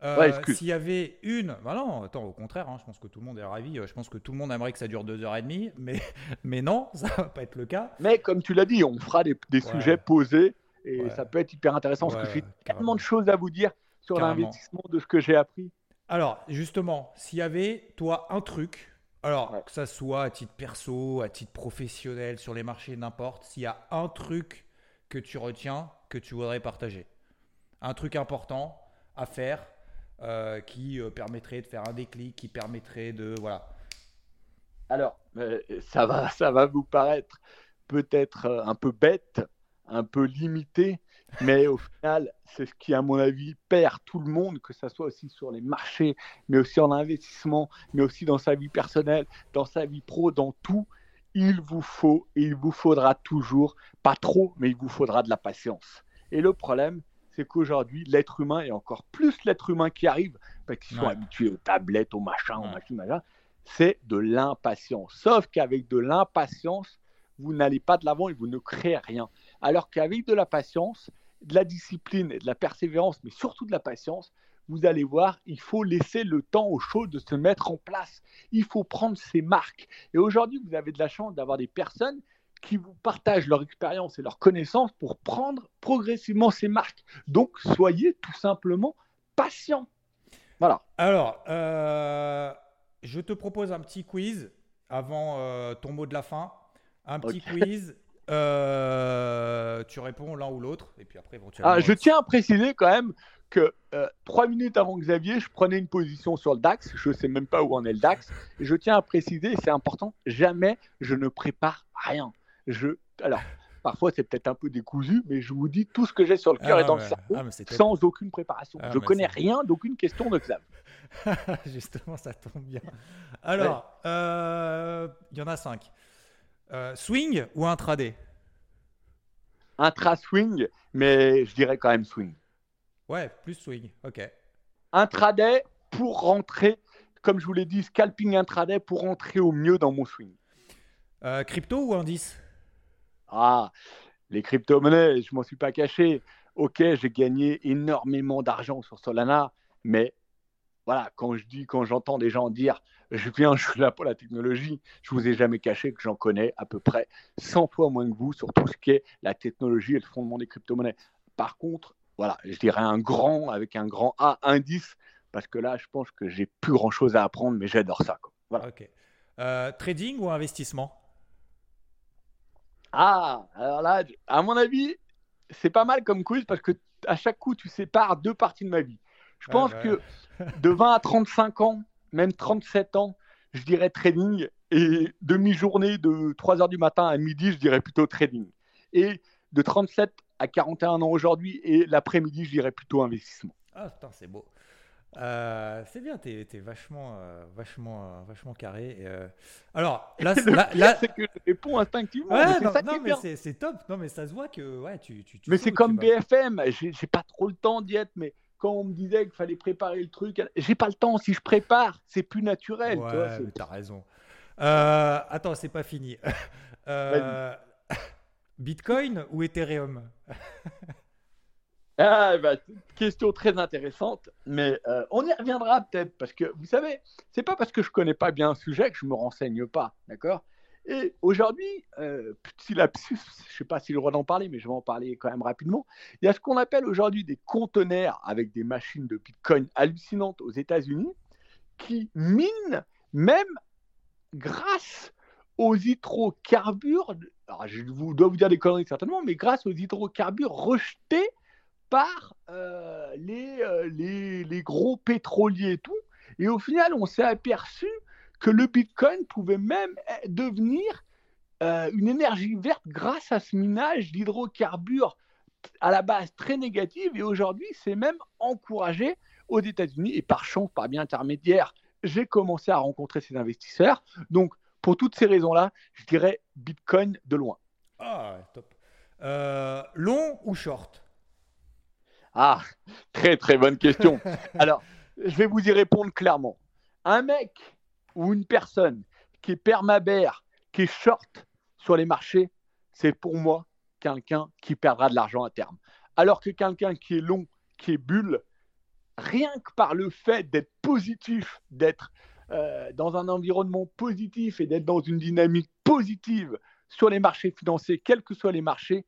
Euh, S'il y avait une, bah non, attends, au contraire, hein, je pense que tout le monde est ravi. Euh, je pense que tout le monde aimerait que ça dure deux heures et demie, mais, mais non, ça va pas être le cas. Mais comme tu l'as dit, on fera des, sujets posés et ça peut être hyper intéressant parce que j'ai tellement de choses à vous dire sur l'investissement de ce que j'ai appris. Alors, justement, s'il y avait, toi, un truc, alors que ça soit à titre perso, à titre professionnel, sur les marchés, n'importe, s'il y a un truc que tu retiens, que tu voudrais partager, un truc important à faire euh, qui euh, permettrait de faire un déclic, qui permettrait de. Voilà. Alors, euh, ça, va, ça va vous paraître peut-être un peu bête, un peu limité, mais au final, c'est ce qui, à mon avis, perd tout le monde, que ce soit aussi sur les marchés, mais aussi en investissement, mais aussi dans sa vie personnelle, dans sa vie pro, dans tout. Il vous faut et il vous faudra toujours, pas trop, mais il vous faudra de la patience. Et le problème, c'est qu'aujourd'hui, l'être humain, et encore plus l'être humain qui arrive, parce qu'ils sont habitués aux tablettes, aux machins, aux machines, c'est de l'impatience. Sauf qu'avec de l'impatience, vous n'allez pas de l'avant et vous ne créez rien. Alors qu'avec de la patience, de la discipline et de la persévérance, mais surtout de la patience, vous allez voir, il faut laisser le temps aux choses de se mettre en place. Il faut prendre ses marques. Et aujourd'hui, vous avez de la chance d'avoir des personnes qui vous partagent leur expérience et leur connaissance pour prendre progressivement ces marques. Donc, soyez tout simplement patient. Voilà. Alors, euh, je te propose un petit quiz avant euh, ton mot de la fin. Un petit quiz. Euh, tu réponds l'un ou l'autre. Et puis après, ah, je tiens à préciser quand même que euh, trois minutes avant Xavier, je prenais une position sur le DAX. Je ne sais même pas où en est le DAX. Et je tiens à préciser, et c'est important, jamais je ne prépare rien. Je, alors, parfois c'est peut-être un peu décousu, mais je vous dis tout ce que j'ai sur le cœur ah, et dans le cerveau, ah, sans aucune préparation. je connais rien d'aucune question de Xavier. Justement, ça tombe bien. Alors, euh, il y en a cinq. Euh, swing ou intraday? Intra-swing, mais je dirais quand même swing. Ouais, plus swing, ok. Intraday pour rentrer, comme je vous l'ai dit, scalping intraday pour rentrer au mieux dans mon swing. Euh, crypto ou indice? Ah, les crypto-monnaies, je m'en suis pas caché. Ok, j'ai gagné énormément d'argent sur Solana, mais voilà, quand je dis, quand j'entends des gens dire je viens, je suis là pour la technologie, je vous ai jamais caché que j'en connais à peu près 100 fois moins que vous sur tout ce qui est la technologie et le fondement des crypto-monnaies. Par contre, voilà, je dirais un grand avec un grand A indice parce que là, je pense que j'ai plus grand chose à apprendre, mais j'adore ça. Voilà. Ok. Euh, trading ou investissement? Ah, alors là, à mon avis, c'est pas mal comme quiz parce que à chaque coup, tu sépares deux parties de ma vie. Je pense que de 20 à 35 ans, même 37 ans, je dirais trading. Et demi-journée de 3 heures du matin à midi, je dirais plutôt trading. Et de 37 à 41 ans aujourd'hui et l'après-midi, je dirais plutôt investissement. Ah, putain, c'est beau. Euh, c'est bien, t'es es vachement, euh, vachement, euh, vachement carré. Alors là, là, c'est que je réponds instinctivement. mais c'est top. Non, mais ça se voit que ouais, tu. tu, mais c'est comme BFM. J'ai pas trop le temps d'y être, mais quand on me disait qu'il fallait préparer le truc, j'ai pas le temps. Si je prépare, c'est plus naturel. Ouais, t'as raison. attends, c'est pas fini. Bitcoin ou Ethereum? Ah, bah, question très intéressante, mais euh, on y reviendra peut-être parce que vous savez, c'est pas parce que je connais pas bien un sujet que je me renseigne pas, d'accord? Et aujourd'hui, euh, si la, je sais pas si le droit d'en parler, mais je vais en parler quand même rapidement. Il y a ce qu'on appelle aujourd'hui des conteneurs avec des machines de Bitcoin hallucinantes aux États-Unis qui minent même grâce aux hydrocarbures. Je vous, dois vous dire des conneries certainement, mais grâce aux hydrocarbures rejetés par euh, euh, les, gros pétroliers et tout. Et au final, on s'est aperçu que le Bitcoin pouvait même eh, devenir euh, une énergie verte grâce à ce minage d'hydrocarbures à la base très négative. Et aujourd'hui, c'est même encouragé aux États-Unis. Et par chance, par bien intermédiaire, j'ai commencé à rencontrer ces investisseurs. Donc, pour toutes ces raisons-là, je dirais Bitcoin de loin. Ah, top. long ou short? Ah, très très bonne question. Alors, je vais vous y répondre clairement. Un mec ou une personne qui est permabère, qui est short sur les marchés, c'est pour moi quelqu'un qui perdra de l'argent à terme. Alors que quelqu'un qui est long, qui est bulle, rien que par le fait d'être positif, d'être euh, dans un environnement positif et d'être dans une dynamique positive sur les marchés financiers, quels que soient les marchés,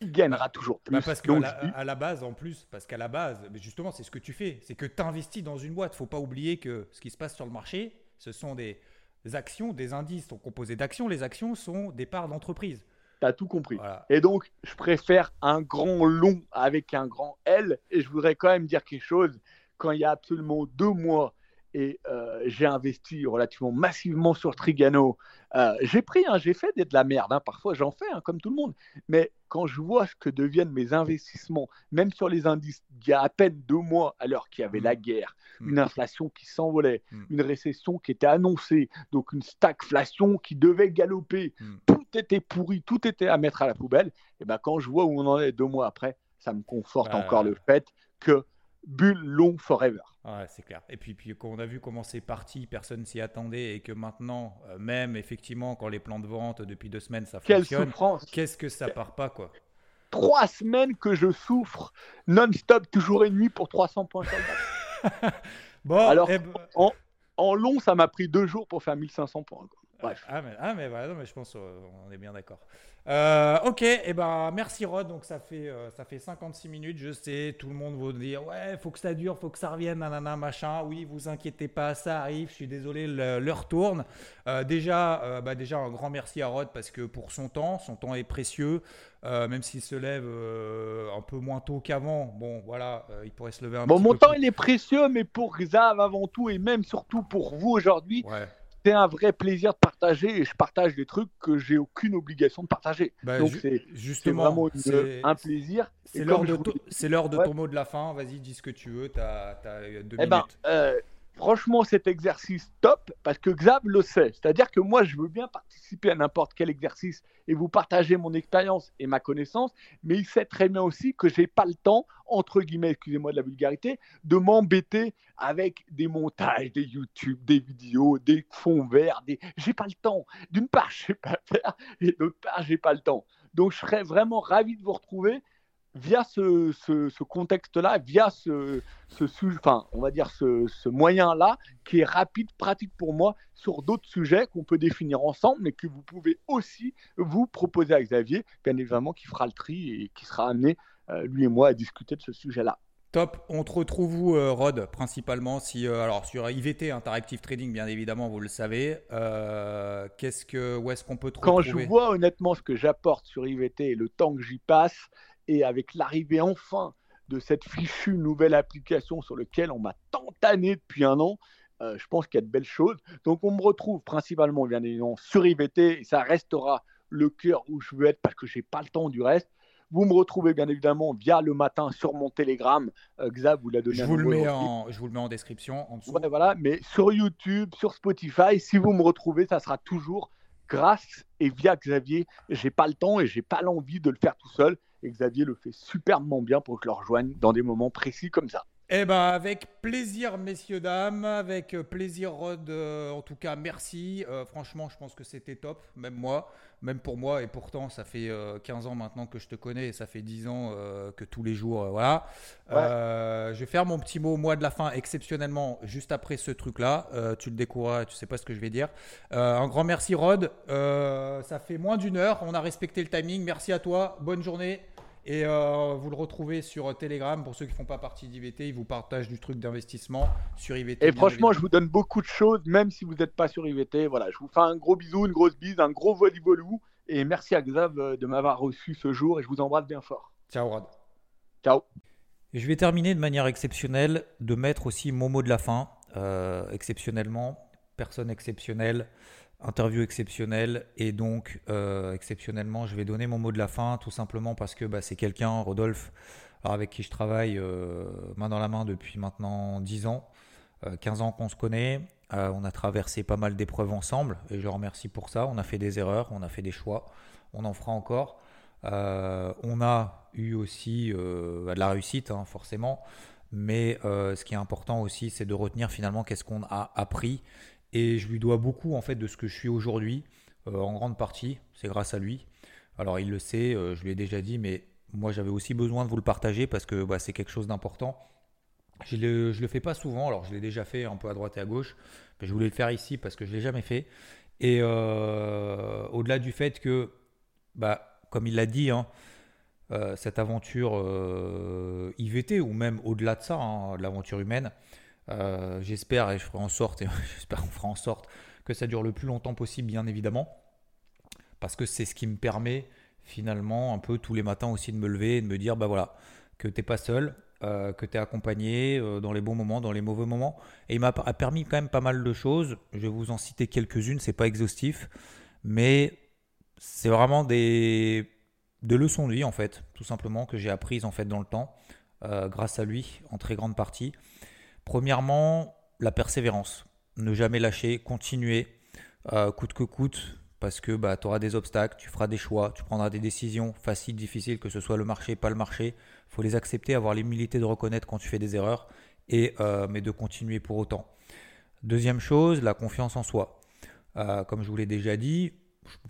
il gagnera toujours plus. Bah, parce qu'à la, à la base, en plus, parce qu'à la base, mais justement, c'est ce que tu fais, c'est que tu investis dans une boîte. faut pas oublier que ce qui se passe sur le marché, ce sont des actions, des indices sont composés d'actions. Les actions sont des parts d'entreprise. Tu as tout compris. Et donc, je préfère un grand long avec un grand L. Et je voudrais quand même dire quelque chose. Quand il y a absolument deux mois, et euh, j'ai investi relativement massivement sur Trigano. Euh, j'ai pris, hein, j'ai fait de la merde, hein. parfois j'en fais, hein, comme tout le monde. Mais quand je vois ce que deviennent mes investissements, même sur les indices, il y a à peine deux mois, alors qu'il y avait la mmh. guerre, mmh. une inflation qui s'envolait, mmh. une récession qui était annoncée, donc une stagflation qui devait galoper, tout était pourri, tout était à mettre à la poubelle. Et ben quand je vois où on en est deux mois après, ça me conforte bah, encore le fait que bulle long forever. Ouais, c'est clair. Et puis, puis quand on a vu comment c'est parti, personne s'y attendait et que maintenant, euh, même effectivement, quand les plans de vente depuis deux semaines ça Quelle fonctionne, qu'est-ce que ça part pas quoi? Trois semaines que je souffre non-stop, toujours et nuit pour 300 points bon, alors eh ben en, en, long, ça m'a pris deux jours pour faire 1500 points. Bref. Ah mais, ah, mais, non, mais je pense qu'on est bien d'accord. Euh, ok, et eh ben merci Rod. Donc ça fait euh, ça fait 56 minutes. Je sais, tout le monde va dire ouais, faut que ça dure, faut que ça revienne, nanana machin. Oui, vous inquiétez pas, ça arrive. Je suis désolé, l'heure tourne. Euh, déjà, bah, déjà un grand merci à Rod parce que pour son temps, son temps est précieux. même s'il se lève un peu moins tôt qu'avant, bon voilà, il pourrait se lever un bon, petit peu. Bon, mon temps il est précieux, mais pour Xav avant tout et même surtout pour vous aujourd'hui. Ouais c'est un vrai plaisir de partager et je partage des trucs que j'ai aucune obligation de partager. Bah, Donc c'est justement vraiment un plaisir. C'est l'heure de, de, ton mot de la fin. Vas-y, dis ce que tu veux. Tu as, deux eh ben, minutes. Euh, franchement, cet exercice top parce que Xav le sait. C'est-à-dire que moi, je veux bien participer à n'importe quel exercice et vous partager mon expérience et ma connaissance, mais il sait très bien aussi que j'ai pas le temps, entre guillemets, excusez-moi de la vulgarité, de m'embêter avec des montages, des YouTube, des vidéos, des fonds verts. Des... J'ai pas le temps. D'une part, je sais pas faire et d'autre part, j'ai pas le temps. Donc, je serais vraiment ravi de vous retrouver via ce, ce, contexte-là, via ce, ce, enfin, on va dire ce, ce moyen-là, qui est rapide, pratique pour moi, sur d'autres sujets qu'on peut définir ensemble, mais que vous pouvez aussi vous proposer à Xavier, bien évidemment, qui fera le tri et qui sera amené, euh, lui et moi, à discuter de ce sujet-là. Top. On te retrouve où, euh, Rod, principalement si, euh, Alors, sur IVT, Interactive Trading, bien évidemment, vous le savez. qu'est-ce que, où est-ce qu'on peut trouver Quand je vois honnêtement ce que j'apporte sur IVT et le temps que j'y passe, et avec l'arrivée enfin de cette fichue nouvelle application sur laquelle on m'a tantané depuis un an, euh, je pense qu'il y a de belles choses. Donc on me retrouve principalement bien évidemment sur IVT et ça restera le cœur où je veux être parce que je n'ai pas le temps du reste. Vous me retrouvez bien évidemment via le matin sur mon Telegram. Euh, Xav vous l'a donné. Je vous, le mets en, je vous le mets en description en dessous. voilà, mais sur YouTube, sur Spotify, si vous me retrouvez, ça sera toujours grâce et via Xavier. J'ai pas le temps et j'ai pas l'envie de le faire tout seul. Et Xavier le fait superbement bien pour que je le rejoigne dans des moments précis comme ça. Eh ben avec plaisir messieurs dames, avec plaisir Rod. Euh, en tout cas merci. Euh, franchement je pense que c'était top, même moi, même pour moi et pourtant ça fait 15 ans maintenant que je te connais et ça fait 10 ans que tous les jours voilà. je vais faire mon petit mot au mois de la fin exceptionnellement juste après ce truc là. tu le découvriras, tu sais pas ce que je vais dire. un grand merci Rod. ça fait moins d'une heure, on a respecté le timing. Merci à toi, bonne journée. Et euh, vous le retrouvez sur Telegram. Pour ceux qui ne font pas partie d'IVT, ils vous partagent du truc d'investissement sur IVT. Et franchement, je vous donne beaucoup de choses, même si vous n'êtes pas sur IVT. Voilà, je vous fais un gros bisou, une grosse bise, un gros volleyballou. Et merci à Xav euh, de m'avoir reçu ce jour. Et je vous embrasse bien fort. Ciao, Rod. Ciao. Et je vais terminer de manière exceptionnelle de mettre aussi mon mot de la fin. Euh, exceptionnellement, personne exceptionnelle interview exceptionnelle et donc euh, exceptionnellement je vais donner mon mot de la fin tout simplement parce que bah, c'est quelqu'un, Rodolphe, avec qui je travaille euh, main dans la main depuis maintenant 10 ans, 15 euh, ans qu'on se connaît, on a traversé pas mal d'épreuves ensemble et je remercie pour ça, on a fait des erreurs, on a fait des choix, on en fera encore. on a eu aussi de la réussite hein, forcément, mais ce qui est important aussi c'est de retenir finalement qu'est-ce qu'on a appris et je lui dois beaucoup en fait de ce que je suis aujourd'hui, euh, en grande partie, c'est grâce à lui. Alors il le sait, euh, je lui ai déjà dit, mais moi j'avais aussi besoin de vous le partager parce que bah, c'est quelque chose d'important. Je ne le, fais pas souvent, alors je l'ai déjà fait un peu à droite et à gauche, mais je voulais le faire ici parce que je ne l'ai jamais fait. Et euh, au-delà du fait que, bah, comme il l'a dit, hein, cette aventure IVT, ou même au-delà de ça, hein, l'aventure humaine, euh, j'espère et je ferai en sorte, j'espère qu'on fera en sorte que ça dure le plus longtemps possible, bien évidemment, parce que c'est ce qui me permet finalement un peu tous les matins aussi de me lever et de me dire bah voilà que t'es pas seul, euh, que tu es accompagné euh, dans les bons moments, dans les mauvais moments. Et il m'a permis quand même pas mal de choses. Je vais vous en citer quelques-unes, c'est pas exhaustif, mais c'est vraiment des, des leçons de vie en fait, tout simplement que j'ai apprises en fait dans le temps, grâce à lui en très grande partie. Premièrement, la persévérance. Ne jamais lâcher, continuer, euh, coûte que coûte, parce que bah, tu auras des obstacles, tu feras des choix, tu prendras des décisions faciles, difficiles, que ce soit le marché, pas le marché. Il faut les accepter, avoir l'humilité de reconnaître quand tu fais des erreurs, et, euh, mais de continuer pour autant. Deuxième chose, la confiance en soi. Euh, comme je vous l'ai déjà dit,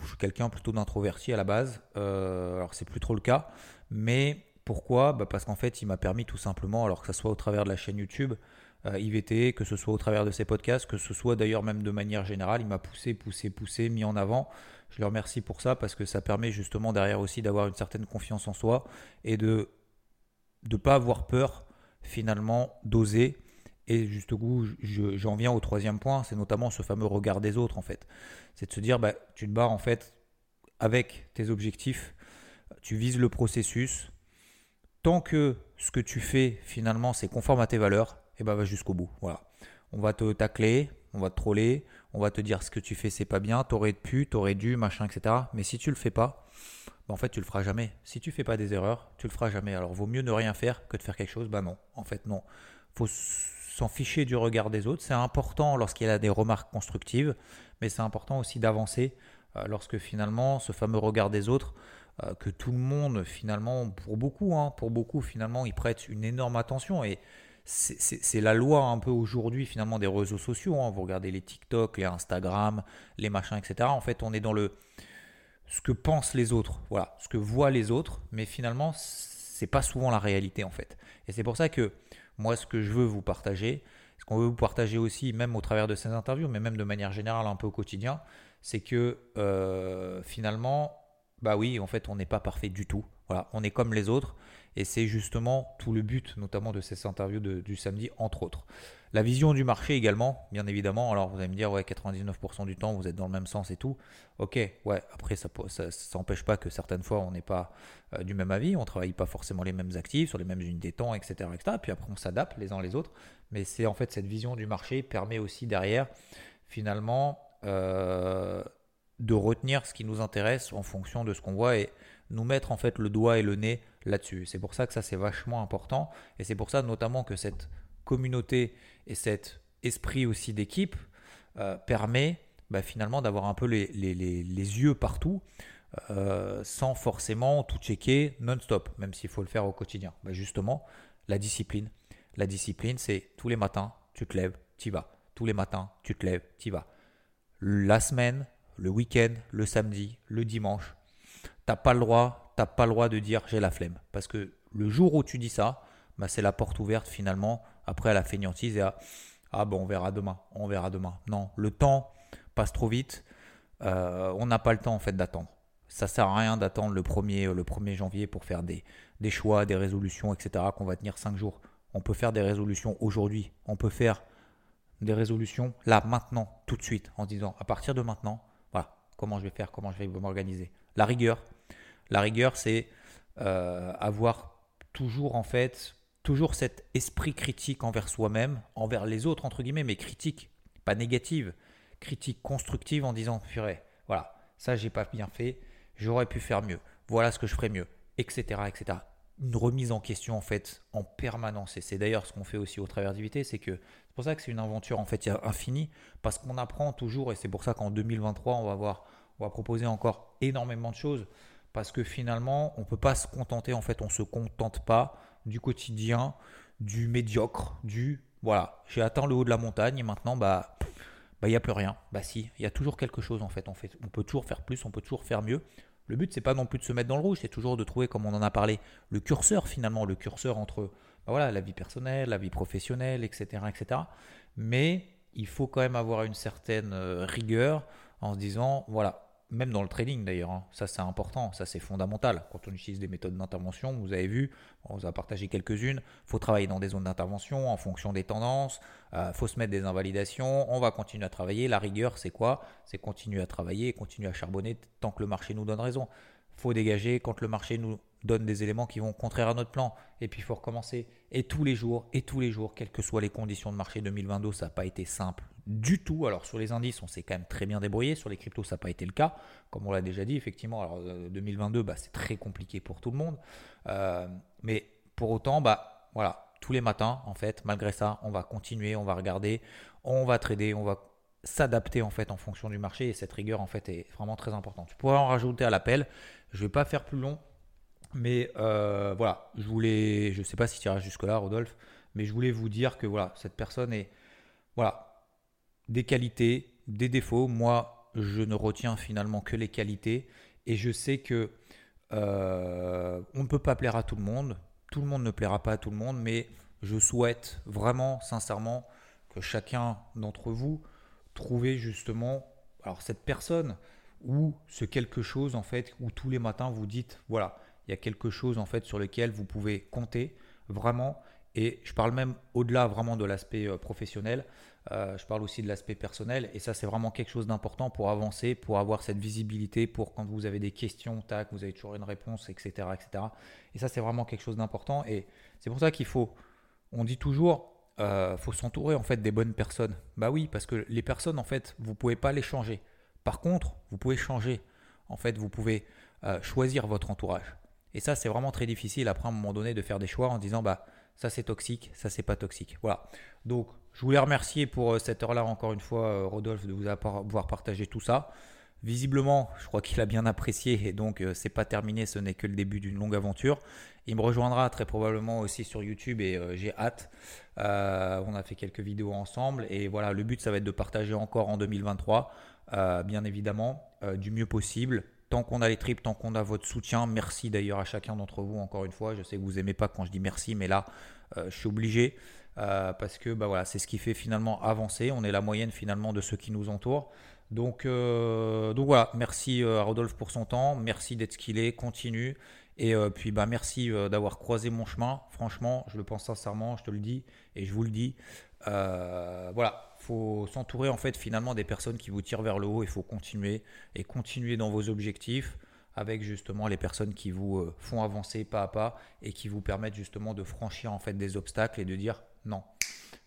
je suis quelqu'un plutôt d'introverti à la base. alors c'est plus trop le cas, mais pourquoi? Bah, Parce qu'en fait, il m'a permis tout simplement, alors que ce soit au travers de la chaîne YouTube, euh, IVT, que ce soit au travers de ses podcasts, que ce soit d'ailleurs même de manière générale. Il m'a poussé, poussé, poussé, mis en avant. Je le remercie pour ça parce que ça permet justement derrière aussi d'avoir une certaine confiance en soi et de ne pas avoir peur finalement d'oser. Et juste au goût, j'en viens au troisième point, c'est notamment ce fameux regard des autres en fait. C'est de se dire, bah, tu te barres en fait avec tes objectifs, tu vises le processus. Tant que ce que tu fais finalement c'est conforme à tes valeurs, et bah va jusqu'au bout. Voilà. On va te tacler, on va te troller, on va te dire ce que tu fais c'est pas bien, t'aurais pu, t'aurais dû, machin, etc. Mais si tu le fais pas, bah en fait tu le feras jamais. Si tu fais pas des erreurs, tu le feras jamais. Alors vaut mieux ne rien faire que de faire quelque chose. Bah non, en fait non. Faut s'en ficher du regard des autres. C'est important lorsqu'il y a des remarques constructives, mais c'est important aussi d'avancer euh, lorsque finalement ce fameux regard des autres euh, que tout le monde finalement, pour beaucoup, hein, pour beaucoup finalement, ils prêtent une énorme attention et c'est la loi un peu aujourd'hui finalement des réseaux sociaux. Hein. Vous regardez les TikTok, les Instagram, les machins, etc. En fait, on est dans le ce que pensent les autres, voilà, ce que voient les autres, mais finalement, c'est pas souvent la réalité en fait. Et c'est pour ça que moi, ce que je veux vous partager, ce qu'on veut vous partager aussi, même au travers de ces interviews, mais même de manière générale un peu au quotidien, c'est que euh, finalement, bah oui, en fait, on n'est pas parfait du tout. Voilà, on est comme les autres. Et c'est justement tout le but, notamment de ces interviews du samedi, entre autres. La vision du marché également, bien évidemment. Alors vous allez me dire, ouais, 99% du temps, vous êtes dans le même sens et tout. Ok, ouais, après, ça n'empêche pas que certaines fois, on n'est pas euh, du même avis, on ne travaille pas forcément les mêmes actifs, sur les mêmes unités de temps, etc. etc. Puis après, on s'adapte les uns les autres. Mais c'est en fait cette vision du marché permet aussi derrière, finalement, euh, de retenir ce qui nous intéresse en fonction de ce qu'on voit et nous mettre en fait le doigt et le nez là-dessus. C'est pour ça que ça c'est vachement important et c'est pour ça notamment que cette communauté et cet esprit aussi d'équipe euh, permet bah, finalement d'avoir un peu les, les, les, yeux partout euh, sans forcément tout checker non-stop, même s'il faut le faire au quotidien. Bah, justement, la discipline. La discipline, c'est tous les matins, tu te lèves, tu vas. Tous les matins, tu te lèves, tu vas. La semaine, le week-end, le samedi, le dimanche, t'as pas le droit, pas le droit de dire j'ai la flemme. Parce que le jour où tu dis ça, bah, c'est la porte ouverte finalement après à la fainéantise et à ah bon on verra demain, on verra demain. Non, le temps passe trop vite. Euh, on n'a pas le temps en fait d'attendre. Ça sert à rien d'attendre le 1er, le 1er janvier pour faire des, des choix, des résolutions, etc. qu'on va tenir 5 jours. On peut faire des résolutions aujourd'hui. On peut faire des résolutions là, maintenant, tout de suite, en se disant à partir de maintenant, voilà, comment je vais faire, comment je vais m'organiser. La rigueur, la rigueur, c'est euh, avoir toujours en fait, toujours cet esprit critique envers soi-même, envers les autres entre guillemets, mais critique, pas négative, critique constructive en disant purée, voilà, ça j'ai pas bien fait, j'aurais pu faire mieux, voilà ce que je ferais mieux, etc., etc. Une remise en question en fait en permanence et c'est d'ailleurs ce qu'on fait aussi au travers d'IVT, c'est que c'est pour ça que c'est une aventure en fait infinie parce qu'on apprend toujours et c'est pour ça qu'en 2023 on va voir, on va proposer encore énormément de choses parce que finalement, on ne peut pas se contenter, en fait, on ne se contente pas du quotidien, du médiocre, du voilà, j'ai atteint le haut de la montagne et maintenant, bah, bah, il n'y a plus rien. Bah si, il y a toujours quelque chose en fait. On, peut toujours faire plus, on peut toujours faire mieux. Le but, c'est pas non plus de se mettre dans le rouge, c'est toujours de trouver, comme on en a parlé, le curseur finalement, le curseur entre bah, voilà, la vie personnelle, la vie professionnelle, etc., etc. Mais il faut quand même avoir une certaine euh, rigueur en se disant, voilà, même dans le trading d'ailleurs, hein. ça c'est important, ça c'est fondamental. Quand on utilise des méthodes d'intervention, vous avez vu, on vous a partagé quelques-unes, il faut travailler dans des zones d'intervention en fonction des tendances, il euh, faut se mettre des invalidations, on va continuer à travailler. La rigueur c'est quoi? C'est continuer à travailler, continuer à charbonner tant que le marché nous donne raison. faut dégager quand le marché nous donne des éléments qui vont contraire à notre plan. Et puis il faut recommencer. Et tous les jours, et tous les jours, quelles que soient les conditions de marché 2022, ça n'a pas été simple du tout. Alors sur les indices, on s'est quand même très bien débrouillé. Sur les cryptos, ça n'a pas été le cas. Comme on l'a déjà dit, effectivement, alors 2022, euh, bah, c'est très compliqué pour tout le monde. Euh, mais pour autant, bah, voilà, tous les matins, en fait, malgré ça, on va continuer, on va regarder, on va trader, on va s'adapter en fait en fonction du marché et cette rigueur en fait est vraiment très importante. Tu pourrais en rajouter à l'appel. Je ne vais pas faire plus long, mais euh, voilà, je voulais, je sais pas si tu iras jusque là, Rodolphe, mais je voulais vous dire que voilà, cette personne est, voilà, des qualités, des défauts. Moi, je ne retiens finalement que les qualités et je sais que euh, on ne peut pas plaire à tout le monde. Tout le monde ne plaira pas à tout le monde, mais je souhaite vraiment, sincèrement, que chacun d'entre vous trouve justement, alors cette personne ou ce quelque chose en fait où tous les matins vous dites voilà, il y a quelque chose en fait sur lequel vous pouvez compter vraiment. Et je parle même au-delà vraiment de l'aspect euh, professionnel. Euh, je parle aussi de l'aspect personnel et ça c'est vraiment quelque chose d'important pour avancer, pour avoir cette visibilité, pour quand vous avez des questions, tac, vous avez toujours une réponse, etc. etc. Et ça c'est vraiment quelque chose d'important et c'est pour ça qu'il faut, on dit toujours, euh, faut s'entourer en fait des bonnes personnes. Bah oui, parce que les personnes en fait, vous pouvez pas les changer. Par contre, vous pouvez changer. En fait, vous pouvez euh, choisir votre entourage. Et ça c'est vraiment très difficile après un moment donné de faire des choix en disant bah ça c'est toxique, ça c'est pas toxique. Voilà. Donc je voulais remercier pour euh, cette heure-là encore une fois, euh, Rodolphe, de vous avoir partagé tout ça. Visiblement, je crois qu'il a bien apprécié et donc euh, c'est pas terminé, ce n'est que le début d'une longue aventure. Il me rejoindra très probablement aussi sur YouTube et j'ai hâte. on a fait quelques vidéos ensemble et voilà, le but ça va être de partager encore en 2023, bien évidemment, du mieux possible tant qu'on a les tripes, tant qu'on a votre soutien. Merci d'ailleurs à chacun d'entre vous, encore une fois. Je sais que vous aimez pas quand je dis merci, mais là, je suis obligé. parce que bah voilà, c'est ce qui fait finalement avancer. On est la moyenne finalement de ceux qui nous entourent. Donc, donc voilà, merci à Rodolphe pour son temps, merci d'être ce qu'il est, continue. Et puis bah merci d'avoir croisé mon chemin. Franchement, je le pense sincèrement, je te le dis et je vous le dis. voilà, faut s'entourer en fait finalement des personnes qui vous tirent vers le haut. Il faut continuer et continuer dans vos objectifs avec justement les personnes qui vous euh, font avancer pas à pas et qui vous permettent justement de franchir en fait des obstacles et de dire non,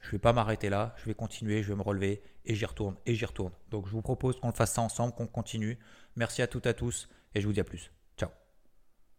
je vais pas m'arrêter là, je vais continuer, je vais me relever et j'y retourne et j'y retourne. Donc je vous propose qu'on fasse ça ensemble, qu'on continue. Merci à toutes et à tous et je vous dis à plus.